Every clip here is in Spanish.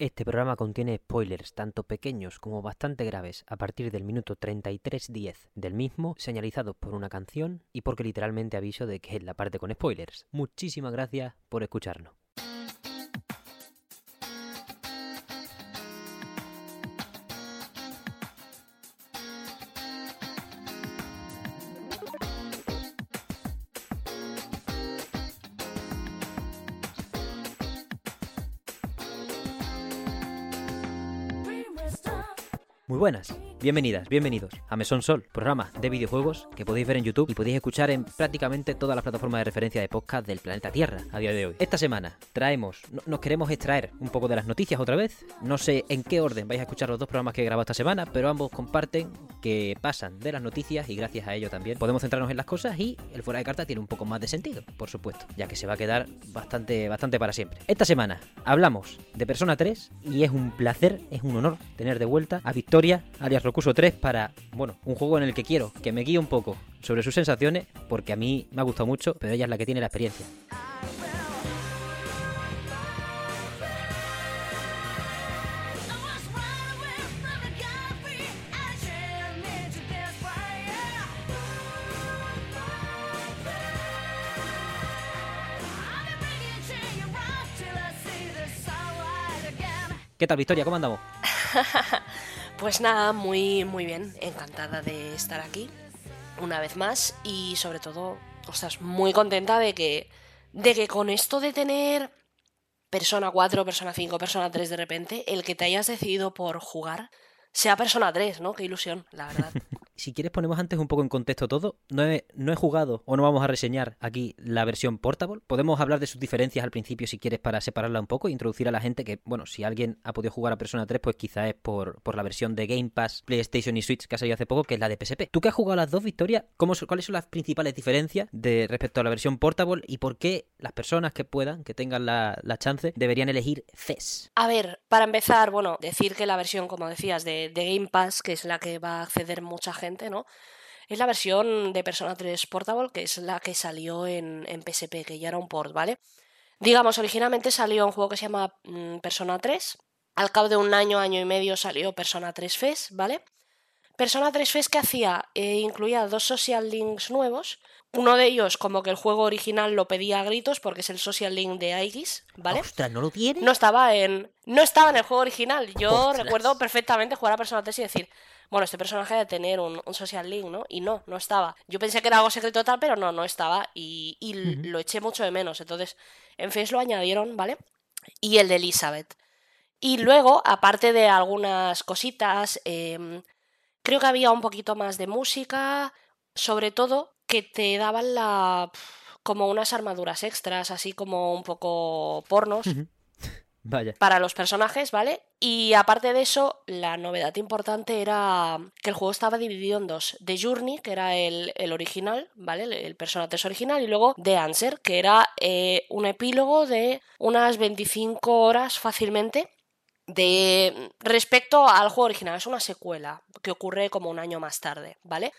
Este programa contiene spoilers tanto pequeños como bastante graves a partir del minuto 33.10 del mismo, señalizados por una canción y porque literalmente aviso de que es la parte con spoilers. Muchísimas gracias por escucharnos. Buenas, bienvenidas, bienvenidos a Mesón Sol, programa de videojuegos que podéis ver en YouTube y podéis escuchar en prácticamente todas las plataformas de referencia de podcast del planeta Tierra a día de hoy. Esta semana traemos, no- nos queremos extraer un poco de las noticias otra vez. No sé en qué orden vais a escuchar los dos programas que he grabado esta semana, pero ambos comparten que pasan de las noticias y gracias a ello también podemos centrarnos en las cosas y el fuera de carta tiene un poco más de sentido, por supuesto, ya que se va a quedar bastante, bastante para siempre. Esta semana hablamos de Persona 3 y es un placer, es un honor tener de vuelta a Victoria, alias Rocuso 3, para, bueno, un juego en el que quiero que me guíe un poco sobre sus sensaciones, porque a mí me ha gustado mucho, pero ella es la que tiene la experiencia. ¿Qué tal, Victoria? ¿Cómo andamos? Pues nada, muy, muy bien, encantada de estar aquí una vez más y sobre todo, ostras, muy contenta de que, de que con esto de tener Persona 4, Persona 5, Persona 3 de repente, el que te hayas decidido por jugar sea Persona 3, ¿no? Qué ilusión, la verdad. Si quieres ponemos antes un poco en contexto todo. No he, no he jugado o no vamos a reseñar aquí la versión portable. Podemos hablar de sus diferencias al principio si quieres para separarla un poco e introducir a la gente que, bueno, si alguien ha podido jugar a Persona 3 pues quizá es por, por la versión de Game Pass, PlayStation y Switch que ha salido hace poco, que es la de PSP. Tú que has jugado las dos, Victoria, ¿cómo, ¿cuáles son las principales diferencias de respecto a la versión portable y por qué las personas que puedan, que tengan la, la chance, deberían elegir CES? A ver, para empezar, bueno, decir que la versión, como decías, de, de Game Pass, que es la que va a acceder mucha gente, ¿no? Es la versión de Persona 3 Portable, que es la que salió en, en PSP, que ya era un port, ¿vale? Digamos, originalmente salió un juego que se llama mm, Persona 3. Al cabo de un año, año y medio salió Persona 3 Fest, ¿vale? Persona 3 Fest que hacía, Eh, incluía dos social links nuevos. Uno de ellos, como que el juego original lo pedía a gritos, porque es el social link de Aegis, ¿vale? ¡Ostras, no lo tiene! no estaba en no estaba en el juego original. Yo Ostras. recuerdo perfectamente jugar a Persona 3 y decir, bueno, este personaje debe tener un, un social link, ¿no? Y no, no estaba. Yo pensé que era algo secreto tal, pero no, no estaba. Y, y lo eché mucho de menos. Entonces, en Face lo añadieron, ¿vale? Y el de Elizabeth. Y luego, aparte de algunas cositas, em, creo que había un poquito más de música, sobre todo que te daban la como unas armaduras extras, así como un poco pornos. Para los personajes, ¿vale? Y aparte de eso, la novedad importante era que el juego estaba dividido en dos. The Journey, que era el, el original, ¿vale? El, el Persona 3 original, y luego The Answer, que era eh, un epílogo de unas 25 horas fácilmente de respecto al juego original. Es una secuela que ocurre como un año más tarde, ¿vale?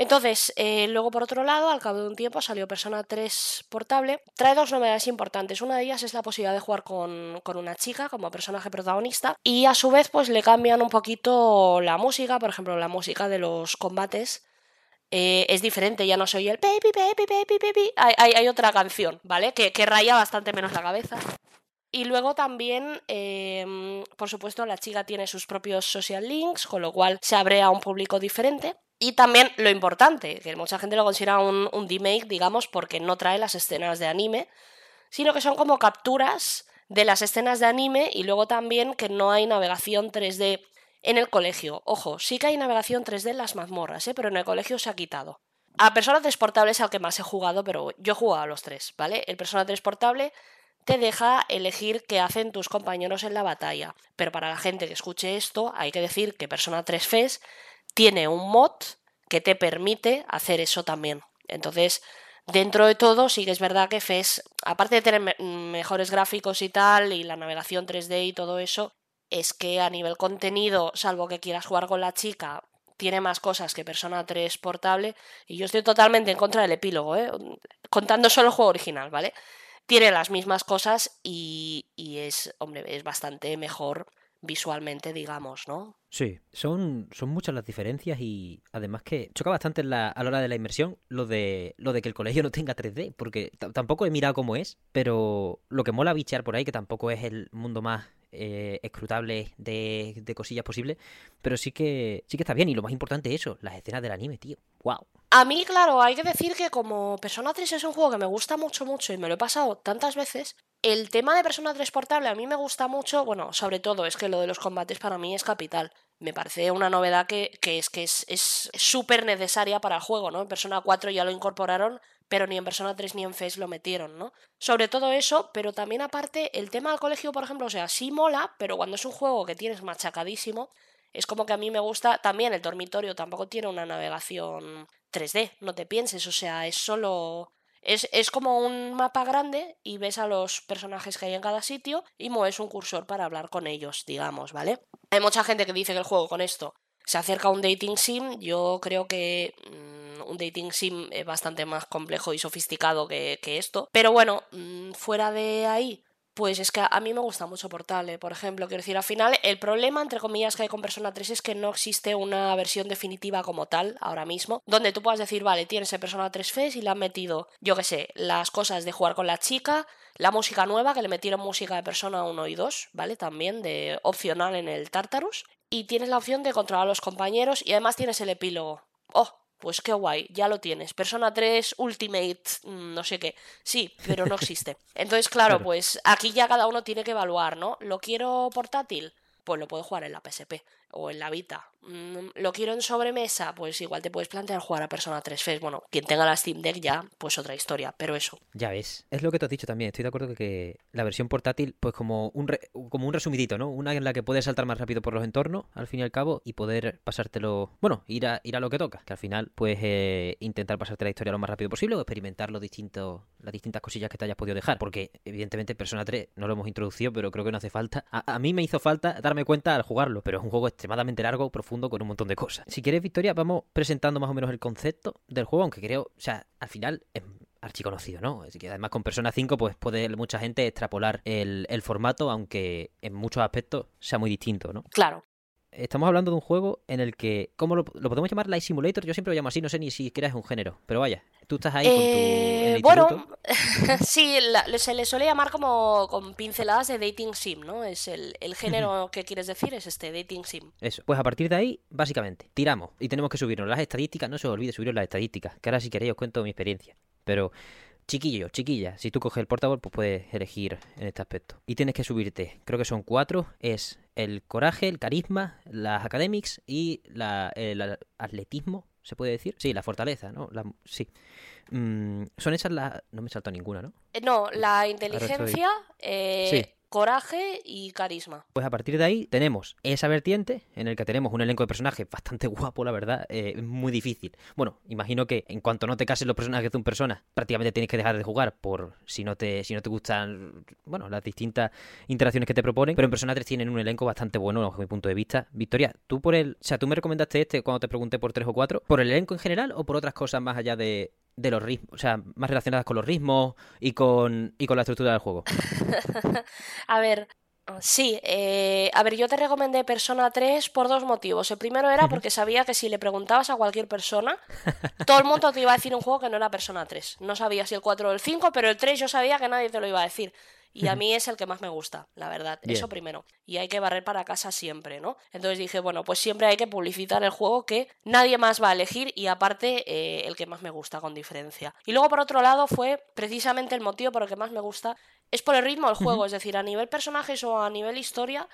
Entonces, eh, luego por otro lado, al cabo de un tiempo salió Persona 3 portable. Trae dos novedades importantes. Una de ellas es la posibilidad de jugar con, con una chica como personaje protagonista. Y a su vez, pues le cambian un poquito la música. Por ejemplo, la música de los combates eh, es diferente. Ya no se oye el baby, baby, baby, baby. Hay, hay- hay otra canción, ¿vale? Que, que raya bastante menos la cabeza. Y luego también, em, por supuesto, la chica tiene sus propios social links, con lo cual se abre a un público diferente. Y también lo importante, que mucha gente lo considera un, un remake, digamos, porque no trae las escenas de anime, sino que son como capturas de las escenas de anime y luego también que no hay navegación 3D en el colegio. Ojo, sí que hay navegación 3D en las mazmorras, ¿eh? pero en el colegio se ha quitado. A Persona 3 Portable es al que más he jugado, pero yo he jugado a los tres, ¿vale? El Persona 3 Portable te deja elegir qué hacen tus compañeros en la batalla. Pero para la gente que escuche esto, hay que decir que Persona 3 FES tiene un mod que te permite hacer eso también. Entonces, dentro de todo, sí que es verdad que FES, aparte de tener me- mejores gráficos y tal, y la navegación 3D y todo eso, es que a nivel contenido, salvo que quieras jugar con la chica, tiene más cosas que Persona 3 portable. Y yo estoy totalmente en contra del epílogo, ¿eh? contando solo el juego original, ¿vale? Tiene las mismas cosas y, es, hombre, es bastante mejor visualmente, digamos, ¿no? Sí, son, son muchas las diferencias y además que choca bastante la, a la hora de la inmersión lo de, lo de que el colegio no tenga 3D, porque tampoco he mirado cómo es, pero lo que mola bichear por ahí, que tampoco es el mundo más eh, escrutable de, de cosillas posibles, pero sí que, sí que está bien y lo más importante es eso, las escenas del anime, tío. ¡Wow! A mí, claro, hay que decir que como Persona 3 es un juego que me gusta mucho, mucho y me lo he pasado tantas veces, el tema de Persona 3 portable a mí me gusta mucho, bueno, sobre todo es que lo de los combates para mí es capital. Me parece una novedad que, que es que es súper necesaria para el juego, ¿no? Persona 4 ya lo incorporaron, pero ni en Persona 3 ni en FES lo metieron, ¿no? Sobre todo eso, pero también aparte el tema del colegio, por ejemplo, o sea, sí mola, pero cuando es un juego que tienes machacadísimo, es como que a mí me gusta, también el dormitorio tampoco tiene una navegación 3D, no te pienses, o sea, es solo es, como un mapa grande y ves a los personajes que hay en cada sitio y mueves un cursor para hablar con ellos, digamos, ¿vale? Hay mucha gente que dice que el juego con esto se acerca a un dating sim. Yo creo que mm, un dating sim es bastante más complejo y sofisticado que, esto. Pero bueno, mm, fuera de ahí, pues es que a mí me gusta mucho Portale, por ejemplo. Quiero decir, al final, el problema, entre comillas, que hay con Persona 3 es que no existe una versión definitiva como tal, ahora mismo, donde tú puedas decir, vale, tienes el Persona 3 FES y le han metido, yo qué sé, las cosas de jugar con la chica, la música nueva, que le metieron música de Persona 1 y 2, ¿vale? También de opcional en el Tartarus. Y tienes la opción de controlar a los compañeros y además tienes el epílogo. ¡Oh! Pues qué guay, ya lo tienes. Persona 3 Ultimate, mm, no sé qué. Sí, pero no existe. Entonces, claro, pues aquí ya cada uno tiene que evaluar, ¿no? ¿Lo quiero portátil? Pues lo puedo jugar en la PSP o en la Vita. Mm, ¿Lo quiero en sobremesa? Pues igual te puedes plantear jugar a Persona 3 Fest. Bueno, quien tenga la Steam Deck ya, pues otra historia, pero eso. Ya ves, es lo que te has dicho también. Estoy de acuerdo que la versión portátil, pues como un, como un resumidito, ¿no? Una en la que puedes saltar más rápido por los entornos, al fin y al cabo, y poder pasártelo, bueno, ir a, ir a lo que toca, que al final, pues eh, intentar pasarte la historia lo más rápido posible o experimentar los distintos, las distintas cosillas que te hayas podido dejar. Porque, evidentemente, Persona 3 no lo hemos introducido, pero creo que no hace falta. A, a mí me hizo falta darme cuenta al jugarlo, pero es un juego extremadamente largo, profundo, con un montón de cosas. Si quieres, Victoria, vamos presentando más o menos el concepto del juego, aunque creo, o sea, al final es archiconocido, ¿no? Así que además con Persona 5 pues puede mucha gente extrapolar el, el formato, aunque en muchos aspectos sea muy distinto, ¿no? Claro estamos hablando de un juego en el que, ¿cómo lo, podemos llamar? Light Simulator, yo siempre lo llamo así, no sé ni siquiera es un género, pero vaya, tú estás ahí con tu... Eh, bueno, sí, se le suele llamar como con pinceladas de dating sim, ¿no? Es el, el género que quieres decir, es este, dating sim. Eso, pues a partir de ahí, básicamente, tiramos y tenemos que subirnos las estadísticas, no se os olvide subiros las estadísticas, que ahora si queréis os cuento mi experiencia, pero chiquillo, chiquilla, si tú coges el portable, pues puedes elegir en este aspecto. Y tienes que subirte, creo que son cuatro, es el coraje, el carisma, las academics y la, el atletismo, ¿se puede decir? Sí, la fortaleza, ¿no? sí. Mm, son esas las... No me saltó ninguna, ¿no? Eh, no, la inteligencia, eh, coraje y carisma. Pues a partir de ahí tenemos esa vertiente en el que tenemos un elenco de personajes bastante guapo, la verdad, eh, muy difícil. Bueno, imagino que en cuanto no te cases los personajes de un persona, prácticamente tienes que dejar de jugar por si no te si no te gustan, bueno, las distintas interacciones que te proponen, pero en Persona 3 tienen un elenco bastante bueno desde mi punto de vista. Victoria, tú por el, o sea, tú me recomendaste este cuando te pregunté por 3 o 4, por el elenco en general o por otras cosas más allá de de los ritmos, o sea, más relacionadas con los ritmos y con, y con la estructura del juego. a ver, sí, eh, a ver, yo te recomendé Persona 3 por dos motivos. El primero era porque sabía que si le preguntabas a cualquier persona, todo el mundo te iba a decir un juego que no era Persona 3. No sabía si el 4 o el 5, pero el 3 yo sabía que nadie te lo iba a decir. Y a mí es el que más me gusta, la verdad. Eso primero. Y hay que barrer para casa siempre, ¿no? Entonces dije, bueno, pues siempre hay que publicitar el juego que nadie más va a elegir y aparte eh, el que más me gusta con diferencia. Y luego por otro lado fue precisamente el motivo por el que más me gusta, es por el ritmo del juego, es decir, a nivel personajes o a nivel historia.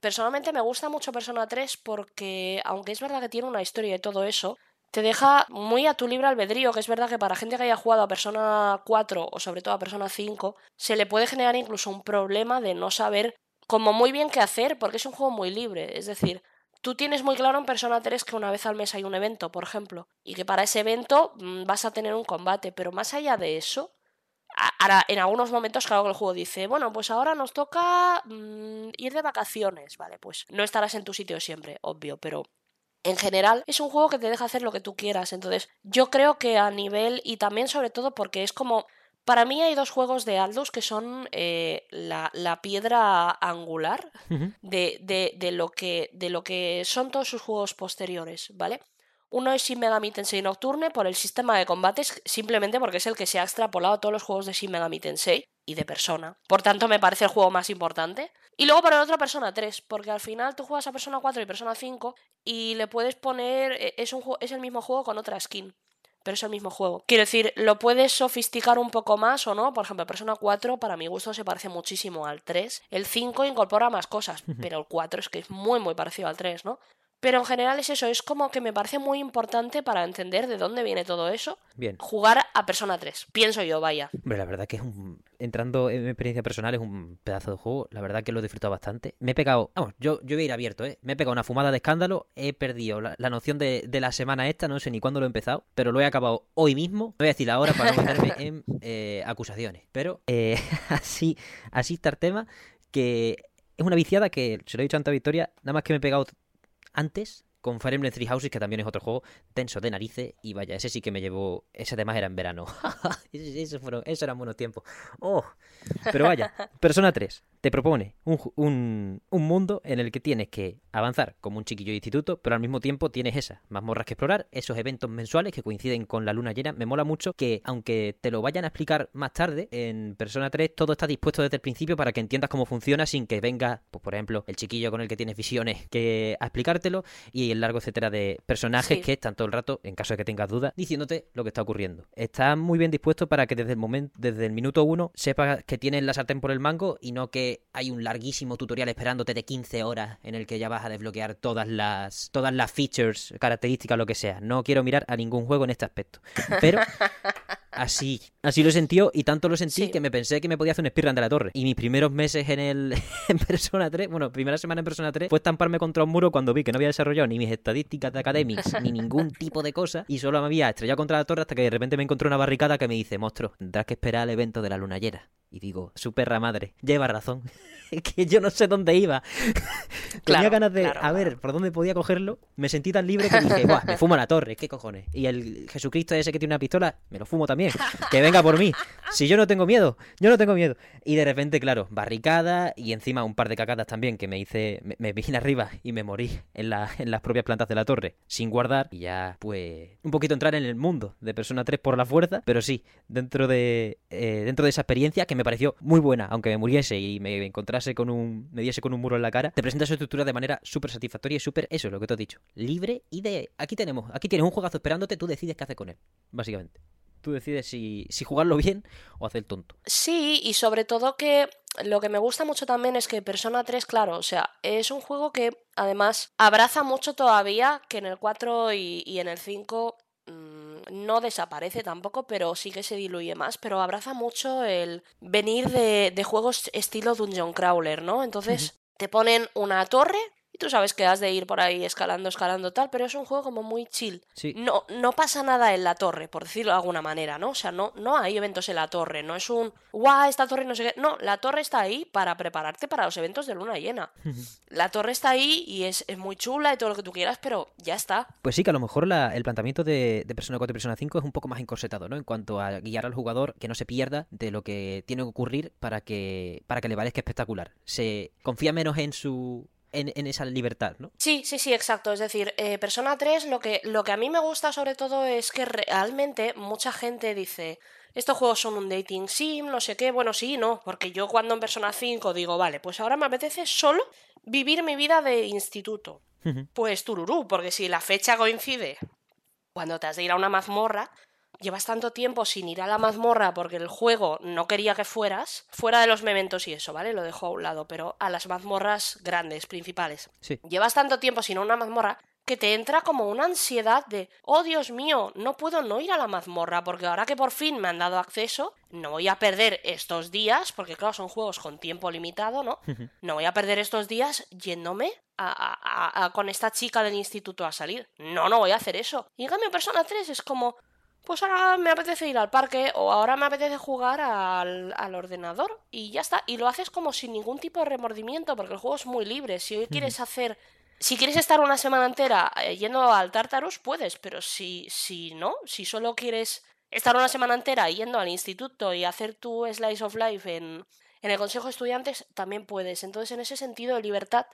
Personalmente me gusta mucho Persona 3 porque, aunque es verdad que tiene una historia y todo eso, te deja muy a tu libre albedrío, que es verdad que para gente que haya jugado a Persona 4 o sobre todo a Persona 5, se le puede generar incluso un problema de no saber como muy bien qué hacer, porque es un juego muy libre. Es decir, tú tienes muy claro en Persona 3 que una vez al mes hay un evento, por ejemplo, y que para ese evento mm, vas a tener un combate, pero más allá de eso, Ahora, en algunos momentos, claro que el juego dice, bueno, pues ahora nos toca mm, ir de vacaciones, ¿vale? Pues no estarás en tu sitio siempre, obvio, pero en general es un juego que te deja hacer lo que tú quieras. Entonces, yo creo que a nivel, y también sobre todo porque es como Para mí hay dos juegos de Aldous que son eh, la, la piedra angular de- de lo que, de lo que son todos sus juegos posteriores, ¿vale? Uno es Shin Megami Tensei Nocturne por el sistema de combates, simplemente porque es el que se ha extrapolado a todos los juegos de Shin Megami Tensei y de Persona. Por tanto, me parece el juego más importante. Y luego por el otro Persona 3, porque al final tú juegas a Persona 4 y Persona 5 y le puedes poner... eh, Es, un, es el mismo juego con otra skin. Pero es el mismo juego. Quiero decir, lo puedes sofisticar un poco más o no. Por ejemplo, Persona 4 para mi gusto se parece muchísimo al 3. El 5 incorpora más cosas, pero el 4 es que es muy muy parecido al 3, ¿no? Pero en general es eso, es como que me parece muy importante para entender de dónde viene todo eso. Bien. Jugar a Persona 3, pienso yo, vaya. Hombre, la verdad que es un. Entrando en mi experiencia personal, es un pedazo de juego. La verdad que lo he disfrutado bastante. Me he pegado. Vamos, yo, yo voy a ir abierto, ¿eh? Me he pegado una fumada de escándalo. He perdido la, la noción de, de la semana esta. No sé ni cuándo lo he empezado. Pero lo he acabado hoy mismo. No voy a decir la hora para no meterme en eh, acusaciones. Pero eh, así, así está el tema. Que es una viciada que, se lo he dicho antes a Victoria, nada más que me he pegado antes con Fire Emblem Three Houses, que también es otro juego tenso de narices. Y vaya, ese sí que me llevó. Ese además era en verano. Ese- Esos fueron, esos eran buenos tiempos. Oh. Pero vaya, Persona 3 te propone un, un, un mundo en el que tienes que avanzar como un chiquillo de instituto, pero al mismo tiempo tienes esas mazmorras que explorar, esos eventos mensuales que coinciden con la luna llena. Me mola mucho que, aunque te lo vayan a explicar más tarde, en Persona 3 todo está dispuesto desde el principio para que entiendas cómo funciona sin que venga, pues, por ejemplo, el chiquillo con el que tienes visiones que a explicártelo y el largo etcétera de personajes Sí. que están todo el rato, en caso de que tengas dudas, diciéndote lo que está ocurriendo. Está muy bien dispuesto para que desde el momento, desde el minuto uno, sepas que tienes la sartén por el mango y no que hay un larguísimo tutorial esperándote de 15 horas en el que ya vas a desbloquear todas las todas las features, características, lo que sea. No quiero mirar a ningún juego en este aspecto. Pero Así, así lo sentido y tanto lo sentí Sí. que me pensé que me podía hacer un speedrun de la torre. Y mis primeros meses en el en Persona 3, bueno, primera semana en Persona 3, fue estamparme contra un muro cuando vi que no había desarrollado ni mis estadísticas de academics ni ningún tipo de cosa y solo me había estrellado contra la torre hasta que de repente me encontré una barricada que me dice, monstruo, tendrás que esperar al evento de la luna llena. Y digo, su perra madre, lleva razón. que yo no sé dónde iba. Tenía ganas de, claro, a ver, por dónde podía cogerlo. Me sentí tan libre que dije, Buah, me fumo la torre, ¿qué cojones? Y el Jesucristo ese que tiene una pistola, me lo fumo también. Que venga por mí. Si yo no tengo miedo, yo no tengo miedo. Y de repente, claro, barricada y encima un par de cacadas también que me hice, me, me vine arriba y me morí en, la, en las propias plantas de la torre sin guardar. Y ya, pues, un poquito entrar en el mundo de Persona 3 por la fuerza. Pero sí, dentro de, eh, dentro de esa experiencia que me pareció muy buena, aunque me muriese y me encontrase con un, me diese con un muro en la cara, te presenta su estructura de manera súper satisfactoria y súper, eso es lo que te he dicho, libre y de, aquí tenemos, aquí tienes un juegazo esperándote, tú decides qué hacer con él, básicamente. Tú decides si, si jugarlo bien o hacer tonto. Sí, y sobre todo que lo que me gusta mucho también es que Persona 3, claro, o sea, es un juego que además abraza mucho todavía, que en el 4 y, en el 5 mm, no desaparece tampoco, pero sí que se diluye más, pero abraza mucho el venir de, de juegos estilo Dungeon Crawler, ¿no? Entonces te ponen una torre y tú sabes que has de ir por ahí escalando, escalando tal, pero es un juego como muy chill. Sí. No, no pasa nada en la torre, por decirlo de alguna manera, ¿no? O sea, no, no hay eventos en la torre, no es un guau, esta torre no sé qué. No, la torre está ahí para prepararte para los eventos de luna llena. La torre está ahí y es, es muy chula y todo lo que tú quieras, pero ya está. Pues sí, que a lo mejor la- el planteamiento de, de Persona 4 y Persona 5 es un poco más encorsetado, ¿no? En cuanto a guiar al jugador que no se pierda de lo que tiene que ocurrir para que, para que le parezca espectacular. Se confía menos en su. En, en esa libertad, ¿no? Sí, sí, sí, exacto. Es decir, eh, Persona 3 lo que, lo que a mí me gusta sobre todo es que realmente mucha gente dice, estos juegos son un dating sim, no sé qué. Bueno, sí, no, porque yo cuando en Persona 5 digo, vale, pues ahora me apetece solo vivir mi vida de instituto. Pues tururú, porque si la fecha coincide cuando te has de ir a una mazmorra, llevas tanto tiempo sin ir a la mazmorra porque el juego no quería que fueras, fuera de los mementos y eso, ¿vale? Lo dejo a un lado, pero a las mazmorras grandes, principales. Sí. Llevas tanto tiempo sin una mazmorra que te entra como una ansiedad de, oh Dios mío, no puedo no ir a la mazmorra porque ahora que por fin me han dado acceso, no voy a perder estos días, porque claro, son juegos con tiempo limitado, ¿no? No voy a perder estos días yéndome a, a- a- a- con esta chica del instituto a salir. No, no voy a hacer eso. Y en cambio, Persona 3 es como, pues ahora me apetece ir al parque o ahora me apetece jugar al, al ordenador y ya está. Y lo haces como sin ningún tipo de remordimiento porque el juego es muy libre. Si hoy quieres hacer... Si quieres estar una semana entera eh, yendo al Tartarus, puedes, pero si, si no, si solo quieres estar una semana entera yendo al instituto y hacer tu slice of life en, en el consejo de estudiantes, también puedes. Entonces, en ese sentido de libertad,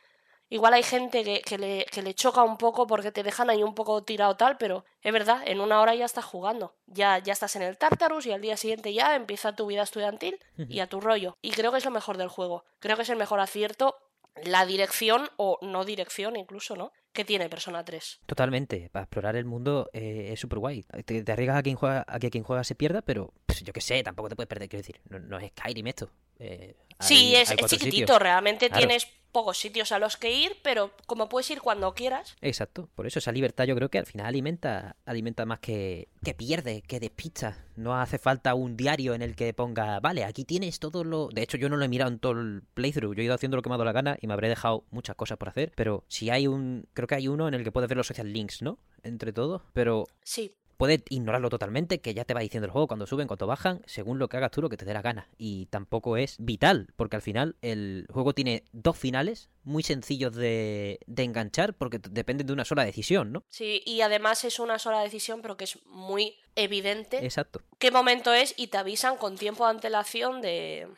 igual hay gente que, que, le, que le choca un poco porque te dejan ahí un poco tirado tal, pero es verdad, en una hora ya estás jugando. Ya, ya estás en el Tartarus y al día siguiente ya empieza tu vida estudiantil y a tu rollo. Y creo que es lo mejor del juego. Creo que es el mejor acierto la dirección o no dirección incluso, ¿no? Que tiene Persona 3. Totalmente, para explorar el mundo eh, es súper guay. Te, te, arriesgas a quien juega, a que quien juega se pierda, pero pues, yo qué sé, tampoco te puedes perder, quiero decir, no, no es Skyrim esto. Eh, sí, es, chiquitito, sitios. realmente Claro. tienes pocos sitios a los que ir, pero como puedes ir cuando quieras. Exacto, por eso esa libertad yo creo que al final alimenta, alimenta más que, que pierde, que despista. No hace falta un diario en el que ponga, vale, aquí tienes todo lo... De hecho yo no lo he mirado en todo el playthrough, yo he ido haciendo lo que me ha dado la gana y me habré dejado muchas cosas por hacer, pero si hay un... Creo que hay uno en el que puedes ver los social links, ¿no? Entre todos, pero Sí, puedes ignorarlo totalmente, que ya te va diciendo el juego cuando suben, cuando bajan, según lo que hagas tú, lo que te dé la gana. Y tampoco es vital, porque al final el juego tiene dos finales muy sencillos de, de enganchar, porque dependen de una sola decisión, ¿no? sí, y además es una sola decisión, pero que es muy evidente Exacto. qué momento es y te avisan con tiempo de antelación de...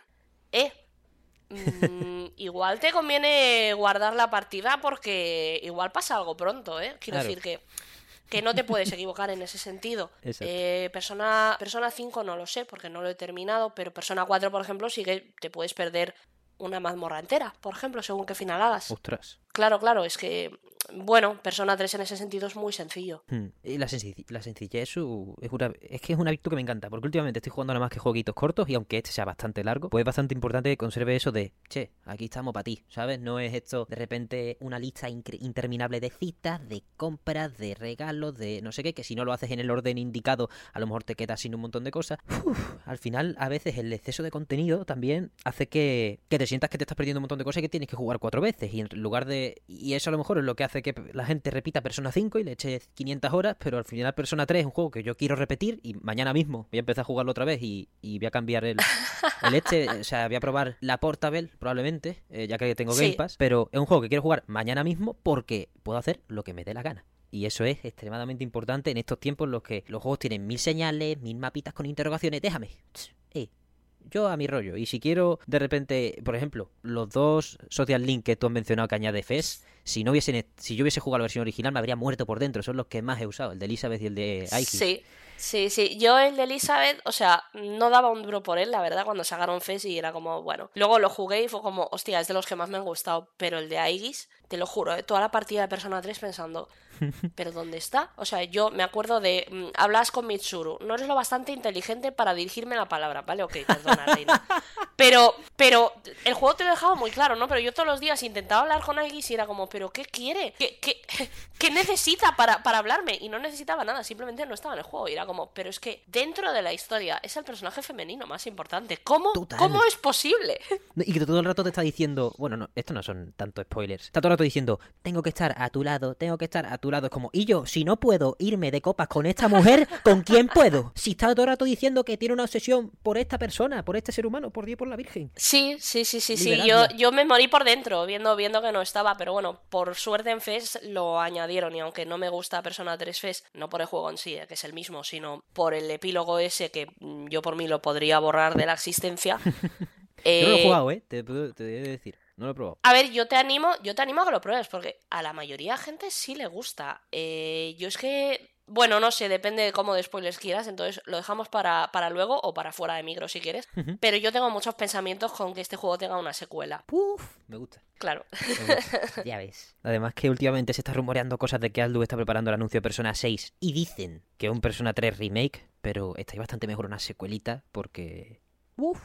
Eh, mm, igual te conviene guardar la partida porque igual pasa algo pronto, ¿eh? Quiero Claro. decir que, que no te puedes equivocar en ese sentido. Eh, persona, persona 5 no lo sé porque no lo he terminado, pero Persona 4, por ejemplo, sí que te puedes perder una mazmorra entera, por ejemplo, según qué final hagas. Ostras. Claro, claro, es que, bueno, Persona 3 en ese sentido es muy sencillo. Hmm. La, senci- la sencillez es, una, es que es una virtud que me encanta, porque últimamente estoy jugando nada más que jueguitos cortos y aunque este sea bastante largo, pues es bastante importante que conserve eso de, che, aquí estamos para ti, ¿sabes? No es esto de repente una lista interminable de citas, de compras, de regalos, de no sé qué, que si no lo haces en el orden indicado, a lo mejor te quedas sin un montón de cosas. Uf, al final, a veces el exceso de contenido también hace que, que te sientas que te estás perdiendo un montón de cosas y que tienes que jugar cuatro veces. Y en lugar de. Y eso a lo mejor es lo que hace que la gente repita Persona 5 y le eche 500 horas, pero al final Persona 3 es un juego que yo quiero repetir y mañana mismo voy a empezar a jugarlo otra vez y, y voy a cambiar el, el este. O sea, voy a probar la Portable probablemente, eh, ya que tengo Game Sí. Pass, pero es un juego que quiero jugar mañana mismo porque puedo hacer lo que me dé la gana. Y eso es extremadamente importante en estos tiempos en los que los juegos tienen mil señales, mil mapitas con interrogaciones. Déjame. Eh, yo a mi rollo. Y si quiero, de repente, por ejemplo, los dos social link que tú has mencionado que añade FES, si no hubiesen, si yo hubiese jugado la versión original, me habría muerto por dentro. Son los que más he usado, el de Elizabeth y el de Aiki. Sí, sí, sí. Yo el de Elizabeth, o sea, no daba un duro por él, la verdad, cuando sacaron FES y era como, bueno. Luego lo jugué y fue como, hostia, es de los que más me han gustado. Pero el de Aegis, te lo juro, ¿eh? toda la partida de Persona 3 pensando, ¿pero dónde está? O sea, yo me acuerdo de, mm, hablas con Mitsuru, no eres lo bastante inteligente para dirigirme la palabra, ¿vale? Ok, perdona, Reina. Pero, pero, el juego te lo dejaba muy claro, ¿no? Pero yo todos los días intentaba hablar con Aegis y era como, ¿pero qué quiere? ¿Qué, qué, qué necesita para, para hablarme? Y no necesitaba nada, simplemente no estaba en el juego. Y era como, pero es que dentro de la historia es el personaje femenino más importante. ¿Cómo, Total. ¿cómo es posible? Y que todo el rato te está diciendo, bueno, no, esto no son tanto spoilers. Está todo el rato diciendo, tengo que estar a tu lado, tengo que estar a tu lado. Es como, y yo, si no puedo irme de copas con esta mujer, ¿con quién puedo? Si está todo el rato diciendo que tiene una obsesión por esta persona, por este ser humano, por Dios, por la Virgen. Sí, sí, sí, sí, sí. Yo, yo me morí por dentro viendo, viendo que no estaba, pero bueno, por suerte en FES lo añadieron y aunque no me gusta Persona 3 FES, no por el juego en sí, eh, que es el mismo, sino por el epílogo ese que mm, yo por mí lo podría borrar de la existencia. Yo no lo he eh, jugado, ¿eh? Te, puedo- te he de decir, no lo he probado. A ver, yo te animo, yo te animo a que lo pruebes, porque a la mayoría de gente sí le gusta. Eh, yo es que, bueno, no sé, depende de cómo de spoilers quieras, entonces lo dejamos para, para luego o para fuera de micro si quieres. Pero yo tengo muchos pensamientos con que este juego tenga una secuela. Uf, me gusta. Claro. me gusta. ya ves. Además que últimamente se está rumoreando cosas de que Aldu está preparando el anuncio de Persona 6 y dicen que es un Persona 3 remake, pero estaría bastante mejor una secuelita porque... Uf,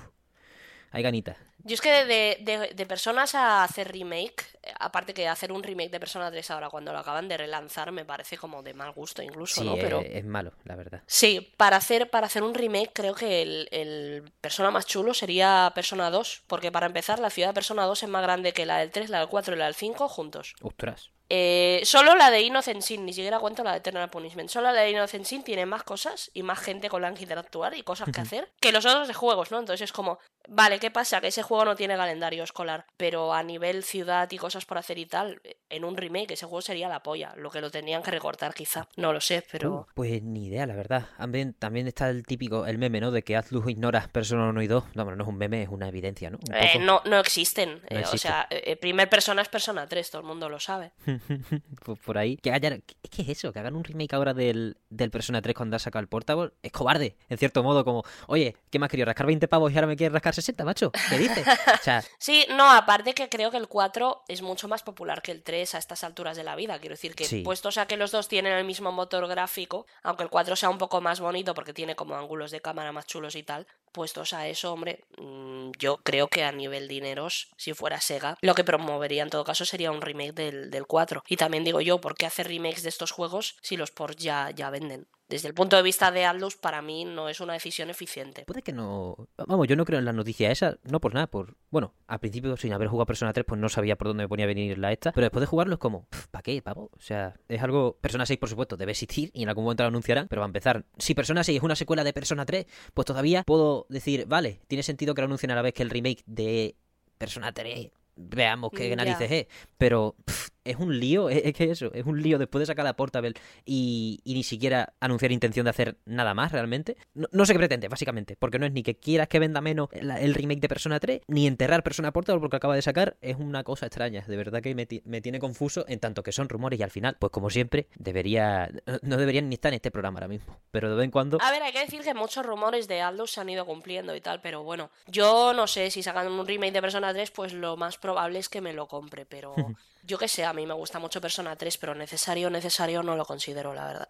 hay ganitas. Yo es que de, de- de personas a hacer remake, eh, aparte que hacer un remake de Persona 3 ahora cuando lo acaban de relanzar me parece como de mal gusto incluso, Sí, ¿no? Pero... es, es malo, la verdad. Sí, para hacer, para hacer un remake creo que el, el Persona más chulo sería Persona 2, porque para empezar la ciudad de Persona 2 es más grande que la del 3, la del 4 y la del 5 juntos. Ostras. Eh, solo la de Innocent Sin, ni siquiera cuento la de Eternal Punishment. Solo la de Innocent Sin tiene más cosas y más gente con la que interactuar y cosas que hacer que los otros de juegos, ¿no? Entonces es como, Vale, ¿qué pasa? Que ese juego no tiene calendario escolar, pero a nivel ciudad y cosas por hacer y tal, en un remake ese juego sería la polla. Lo que lo tenían que recortar quizá. No lo sé, pero... Uh, pues ni idea, la verdad. También, también está el típico, el meme, ¿no? De que Atlus ignora Persona 1 y 2. No, bueno, no es un meme, es una evidencia, ¿no? Un Eh, poco. no, no existen. No Eh, o sea, eh, primer persona es persona 3, todo el mundo lo sabe. por, por ahí. Que hayan, es que es eso, que hagan un remake ahora del, del Persona 3 cuando ha sacado el Portable. Es cobarde, en cierto modo, como, oye, ¿qué me has querido? ¿Rascar 20 pavos y ahora me quieres rascar 60, macho? ¿Qué dices? O sea, Sí, no, aparte que creo que el 4 es mucho más popular que el 3 a estas alturas de la vida. Quiero decir que, Sí. puestos a que los dos tienen el mismo motor gráfico, aunque el 4 sea un poco más bonito porque tiene como ángulos de cámara más chulos y tal, puestos a eso, hombre, mm, yo creo que a nivel dineros, si fuera Sega, lo que promovería en todo caso sería un remake del, del 4. Y también digo yo, ¿por qué hacer remakes de estos juegos si los ports ya, ya venden? Desde el punto de vista de Atlus, para mí no es una decisión eficiente. puede que no. Vamos, yo no creo en la noticia esa, no por nada, por. Bueno, al principio, sin haber jugado Persona 3, pues no sabía por dónde me ponía a venir la esta. Pero después de jugarlo es como, ¿para qué, pavo? O sea, es algo. Persona 6, por supuesto, debe existir y en algún momento lo anunciarán. Pero va a empezar. Si Persona 6 es una secuela de Persona 3, pues todavía puedo decir, vale, tiene sentido que lo anuncien a la vez que el remake de Persona 3. Veamos qué Ya. narices es. Pero pff, es un lío, es, es que eso, es un lío después de sacar la Portable y, y ni siquiera anunciar intención de hacer nada más realmente. No, no sé qué pretende, básicamente, porque no es ni que quieras que venda menos la- el remake de Persona 3, ni enterrar Persona Portable porque acaba de sacar, es una cosa extraña. De verdad que me, me tiene confuso en tanto que son rumores y al final, pues como siempre, debería no- deberían ni estar en este programa ahora mismo. Pero de vez en cuando... A ver, hay que decir que muchos rumores de Atlus se han ido cumpliendo y tal, pero bueno, yo no sé si sacan un remake de Persona 3, pues lo más probable es que me lo compre, pero yo qué sé, a mí me gusta mucho Persona 3, pero necesario, necesario no lo considero, la verdad.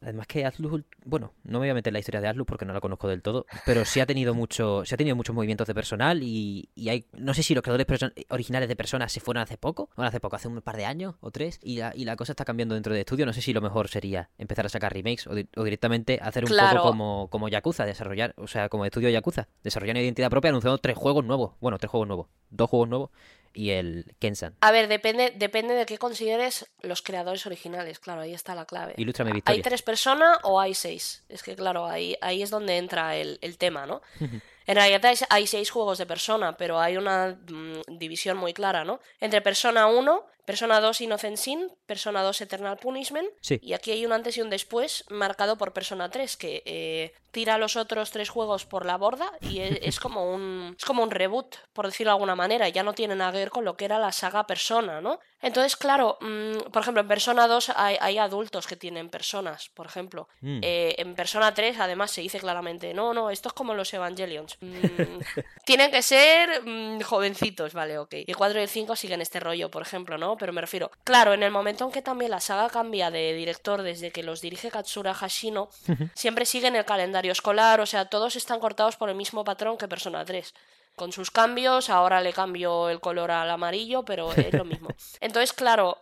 Además que Atlus, bueno, no me voy a meter en la historia de Atlus porque no la conozco del todo, pero sí ha tenido mucho, sí ha tenido muchos movimientos de personal y, y hay, no sé si los creadores originales de personas se fueron hace poco, bueno, hace poco, hace un par de años o tres, y la, y la cosa está cambiando dentro de estudio. No sé si lo mejor sería empezar a sacar remakes o, di- o directamente hacer un Claro. poco como, como Yakuza, desarrollar, o sea, como estudio Yakuza, desarrollar una identidad propia anunciando tres juegos nuevos, bueno, tres juegos nuevos, dos juegos nuevos y el Kensan. A ver, depende, depende de qué consideres los creadores originales, claro, ahí está la clave. Ilústrame, ¿Hay Victoria. tres personas o hay seis? Es que claro, ahí, ahí es donde entra el, el tema, ¿no? En realidad hay, hay seis juegos de persona, pero hay una mm, división muy clara, ¿no? Entre Persona 1, Persona 2 Innocent Sin, Persona 2 Eternal Punishment, Sí. y aquí hay un antes y un después marcado por Persona 3, que eh, tira los otros tres juegos por la borda y es, es como un, es como un reboot, por decirlo de alguna manera, ya no tiene nada que ver con lo que era la saga Persona, ¿no? Entonces, claro, mm, por ejemplo, en Persona 2 hay, hay adultos que tienen personas, por ejemplo. Mm. Eh, en Persona 3, además, se dice claramente, no, no, esto es como los Evangelions. Mm, tienen que ser jovencitos, vale, ok. Y 4 y el 5 siguen este rollo, por ejemplo, ¿no? Pero me refiero, claro, en el momento en que también la saga cambia de director desde que los dirige Katsura Hashino, siempre siguen el calendario escolar, o sea, todos están cortados por el mismo patrón que Persona 3. Con sus cambios, ahora le cambio el color al amarillo, pero es lo mismo. Entonces, claro,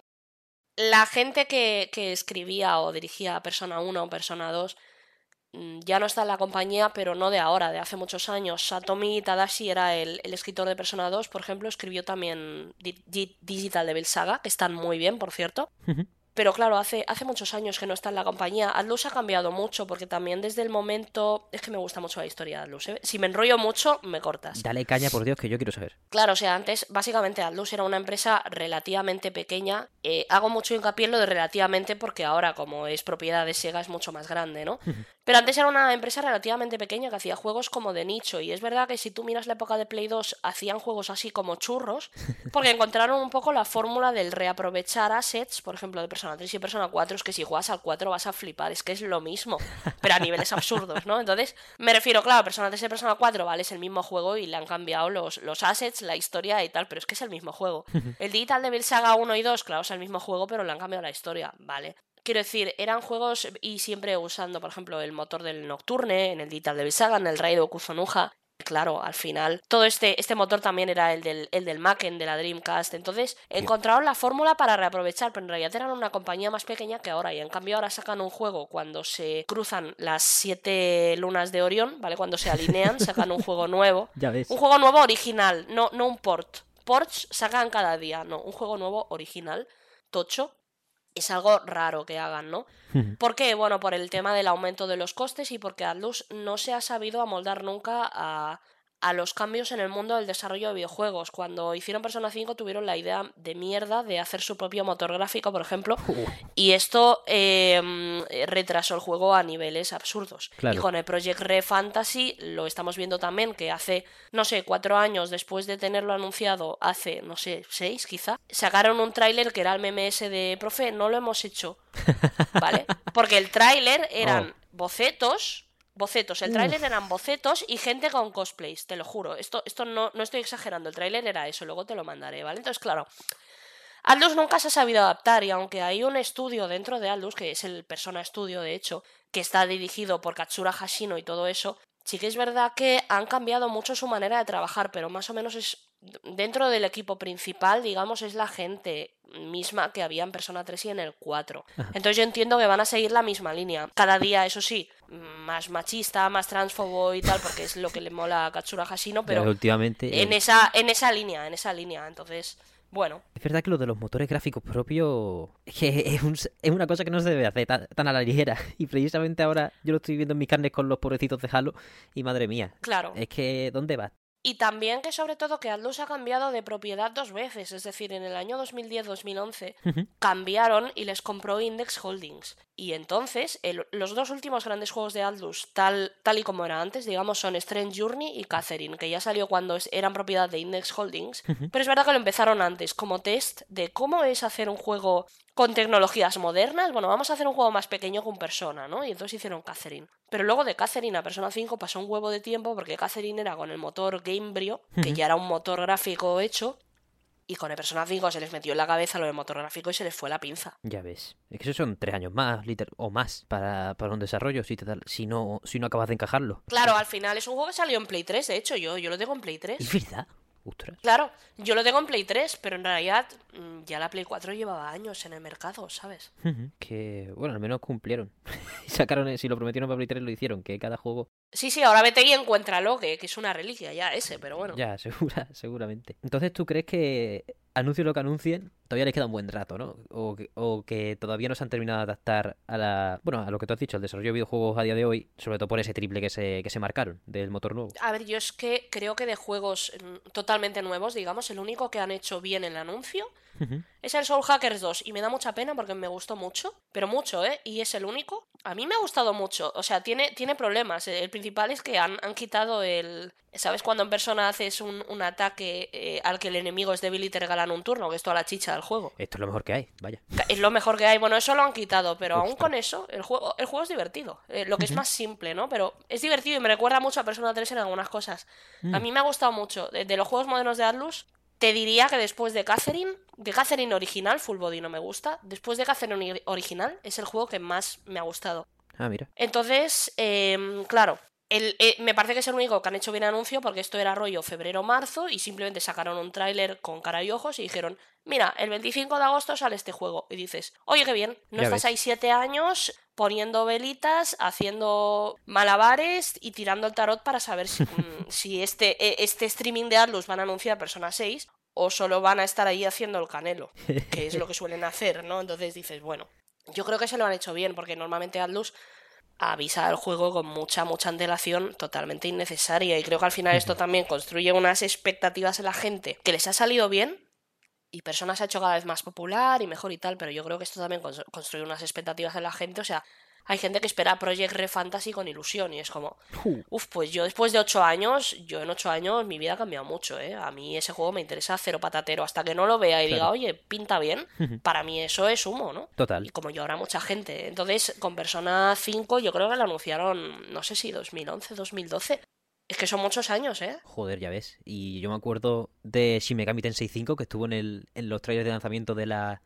la gente que, que escribía o dirigía Persona 1 o Persona 2 mm, ya no está en la compañía, pero no de ahora, de hace muchos años. Satomi Tadashi era el, el escritor de Persona 2, por ejemplo, escribió también Di- Di- Digital Devil Saga, que están muy bien, por cierto. Pero claro, hace, hace muchos años que no está en la compañía. Atlus ha cambiado mucho porque también desde el momento... Es que me gusta mucho la historia de Atlus. ¿eh? Si me enrollo mucho, me cortas. Dale caña, por Dios, que yo quiero saber. Claro, o sea, antes básicamente Atlus era una empresa relativamente pequeña. Eh, hago mucho hincapié en lo de relativamente porque ahora como es propiedad de Sega es mucho más grande, ¿no? Pero antes era una empresa relativamente pequeña que hacía juegos como de nicho y es verdad que si tú miras la época de Play 2 hacían juegos así como churros porque encontraron un poco la fórmula del reaprovechar assets, por ejemplo, de Persona 3 y Persona 4, es que si juegas al 4 vas a flipar, es que es lo mismo, pero a niveles absurdos, ¿no? Entonces, me refiero, claro, Persona 3 y Persona 4, vale, es el mismo juego y le han cambiado los, los assets, la historia y tal, pero es que es el mismo juego. El Digital Devil Saga 1 y 2, claro, es el mismo juego, pero le han cambiado la historia, vale. Quiero decir, eran juegos y siempre usando, por ejemplo, el motor del Nocturne, en el Digital Devil Saga, en el Raido Kuzonuha. Claro, al final, todo este, este motor también era el del, el del Macken, de la Dreamcast. Entonces, encontraron la fórmula para reaprovechar, pero en realidad eran una compañía más pequeña que ahora. Y en cambio, ahora sacan un juego cuando se cruzan las siete lunas de Orión, ¿vale? Cuando se alinean, sacan un juego nuevo. Ya ves. Un juego nuevo original, no, no un port. Ports sacan cada día, no, un juego nuevo original, tocho. Es algo raro que hagan, ¿no? ¿Por qué? Bueno, por el tema del aumento de los costes y porque Atlus no se ha sabido amoldar nunca a, a los cambios en el mundo del desarrollo de videojuegos. Cuando hicieron Persona 5 tuvieron la idea de mierda de hacer su propio motor gráfico, por ejemplo, y esto eh, retrasó el juego a niveles absurdos. Claro. Y con el Project Re Fantasy lo estamos viendo también, que hace, no sé, cuatro años después de tenerlo anunciado, hace, no sé, seis quizá, sacaron un tráiler que era el MMS de profe, no lo hemos hecho, ¿vale? Porque el tráiler eran bocetos bocetos. El tráiler eran bocetos y gente con cosplays, te lo juro. Esto, esto no, no estoy exagerando. El tráiler era eso, luego te lo mandaré, ¿vale? Entonces, claro. Aldous nunca se ha sabido adaptar y aunque hay un estudio dentro de Aldous, que es el Persona Studio de hecho, que está dirigido por Katsura Hashino y todo eso, sí que es verdad que han cambiado mucho su manera de trabajar, pero más o menos es dentro del equipo principal, digamos, es la gente misma que había en Persona 3 y en el 4. Entonces yo entiendo que van a seguir la misma línea. Cada día, eso sí, más machista, más transfobo y tal, porque es lo que le mola a Katsura Hashino, pero, Pero últimamente. en eh, esa, en esa línea, en esa línea. Entonces, bueno, Es verdad que lo de los motores gráficos propios es, que es, un- es una cosa que no se debe hacer tan, tan a la ligera. Y precisamente ahora yo lo estoy viendo en mis carnes con los pobrecitos de Halo y madre mía. claro. Es que, ¿dónde vas? Y también que sobre todo que Atlus ha cambiado de propiedad dos veces, es decir, en el año 2010-2011 Ujú. cambiaron y les compró Index Holdings. Y entonces el- los dos últimos grandes juegos de Atlus, tal, tal y como era antes, digamos, son Strange Journey y Catherine, que ya salió cuando es- eran propiedad de Index Holdings. Pero es verdad que lo empezaron antes, como test de cómo es hacer un juego con tecnologías modernas. Bueno, vamos a hacer un juego más pequeño con persona, ¿no? Y entonces hicieron Catherine. Pero luego de Catherine a Persona 5 pasó un huevo de tiempo porque Catherine era con el motor Gamebryo, que ya era un motor gráfico hecho, y con el Persona 5 se les metió en la cabeza lo del motor gráfico y se les fue la pinza. Ya ves. Es que eso son tres años más liter- o más para, para un desarrollo si, te da- si, no, si no acabas de encajarlo. Claro, al final es un juego que salió en Play 3, de hecho, yo, yo lo tengo en Play 3. Es verdad. Ostras. Claro, yo lo tengo en Play 3, pero en realidad mm, ya la Play 4 llevaba años en el mercado, ¿sabes? Que, bueno, al menos cumplieron. Sacaron, si lo prometieron para Play 3 lo hicieron, que cada juego... Sí, sí, ahora vete y encuéntralo, que, que es una reliquia ya ese, pero bueno. Ya, segura, seguramente. Entonces, ¿tú crees que anuncien lo que anuncien, todavía les queda un buen rato, ¿no? O que, o que todavía no se han terminado de adaptar a la... Bueno, a lo que tú has dicho, al desarrollo de videojuegos a día de hoy, sobre todo por ese triple que se, que se marcaron del motor nuevo. A ver, yo es que creo que de juegos mm, totalmente nuevos, digamos, el único que han hecho bien el anuncio es el Soul Hackers 2 y me da mucha pena porque me gustó mucho, pero mucho, ¿eh? Y es el único. A mí me ha gustado mucho, o sea, tiene, tiene problemas. El principal es que han, han quitado el... ¿Sabes cuando en persona haces un, un ataque eh, al que el enemigo es débil y te regalan un turno? Que es toda la chicha del juego. Esto es lo mejor que hay, vaya. Es lo mejor que hay. Bueno, eso lo han quitado, pero aún con eso, el juego, el juego es divertido. Eh, lo que es más simple, ¿no? Pero es divertido y me recuerda mucho a Persona 3 en algunas cosas. A mí me ha gustado mucho. De, de los juegos modernos de Atlus, te diría que después de Catherine, de Catherine original, Full Body no me gusta. Después de Catherine ori- original, es el juego que más me ha gustado. Ah, mira. Entonces, em, claro, el- eh, me parece que es el único que han hecho bien anuncio porque esto era rollo febrero-marzo y simplemente sacaron un tráiler con cara y ojos y dijeron, mira, el 25 de agosto sale este juego. Y dices, oye, qué bien, no Ya estás ves. ahí siete años poniendo velitas, haciendo malabares y tirando el tarot para saber si, mm, si este, eh, este streaming de Atlus van a anunciar Persona 6 o solo van a estar ahí haciendo el canelo, que es lo que suelen hacer, ¿no? Entonces dices, bueno, yo creo que se lo han hecho bien porque normalmente Atlus avisa el juego con mucha, mucha antelación totalmente innecesaria. Y creo que al final esto también construye unas expectativas en la gente que les ha salido bien y Persona se ha hecho cada vez más popular y mejor y tal, pero yo creo que esto también cons- construye unas expectativas en la gente. O sea, hay gente que espera Project Re Fantasy con ilusión y es como, Uh, Uf, pues yo después de ocho años, yo en ocho años mi vida ha cambiado mucho, ¿eh? A mí ese juego me interesa cero patatero. Hasta que no lo vea y diga, oye, pinta bien, para mí eso es humo, ¿no? Y Total. como yo ahora mucha gente. Entonces, con Persona 5 yo creo que lo anunciaron, no sé si 2011, 2012. Es que son muchos años, ¿eh? Joder, ya ves. Y yo me acuerdo de Shin Megami Tensei 5 que estuvo en, el, en los trailers de lanzamiento de la,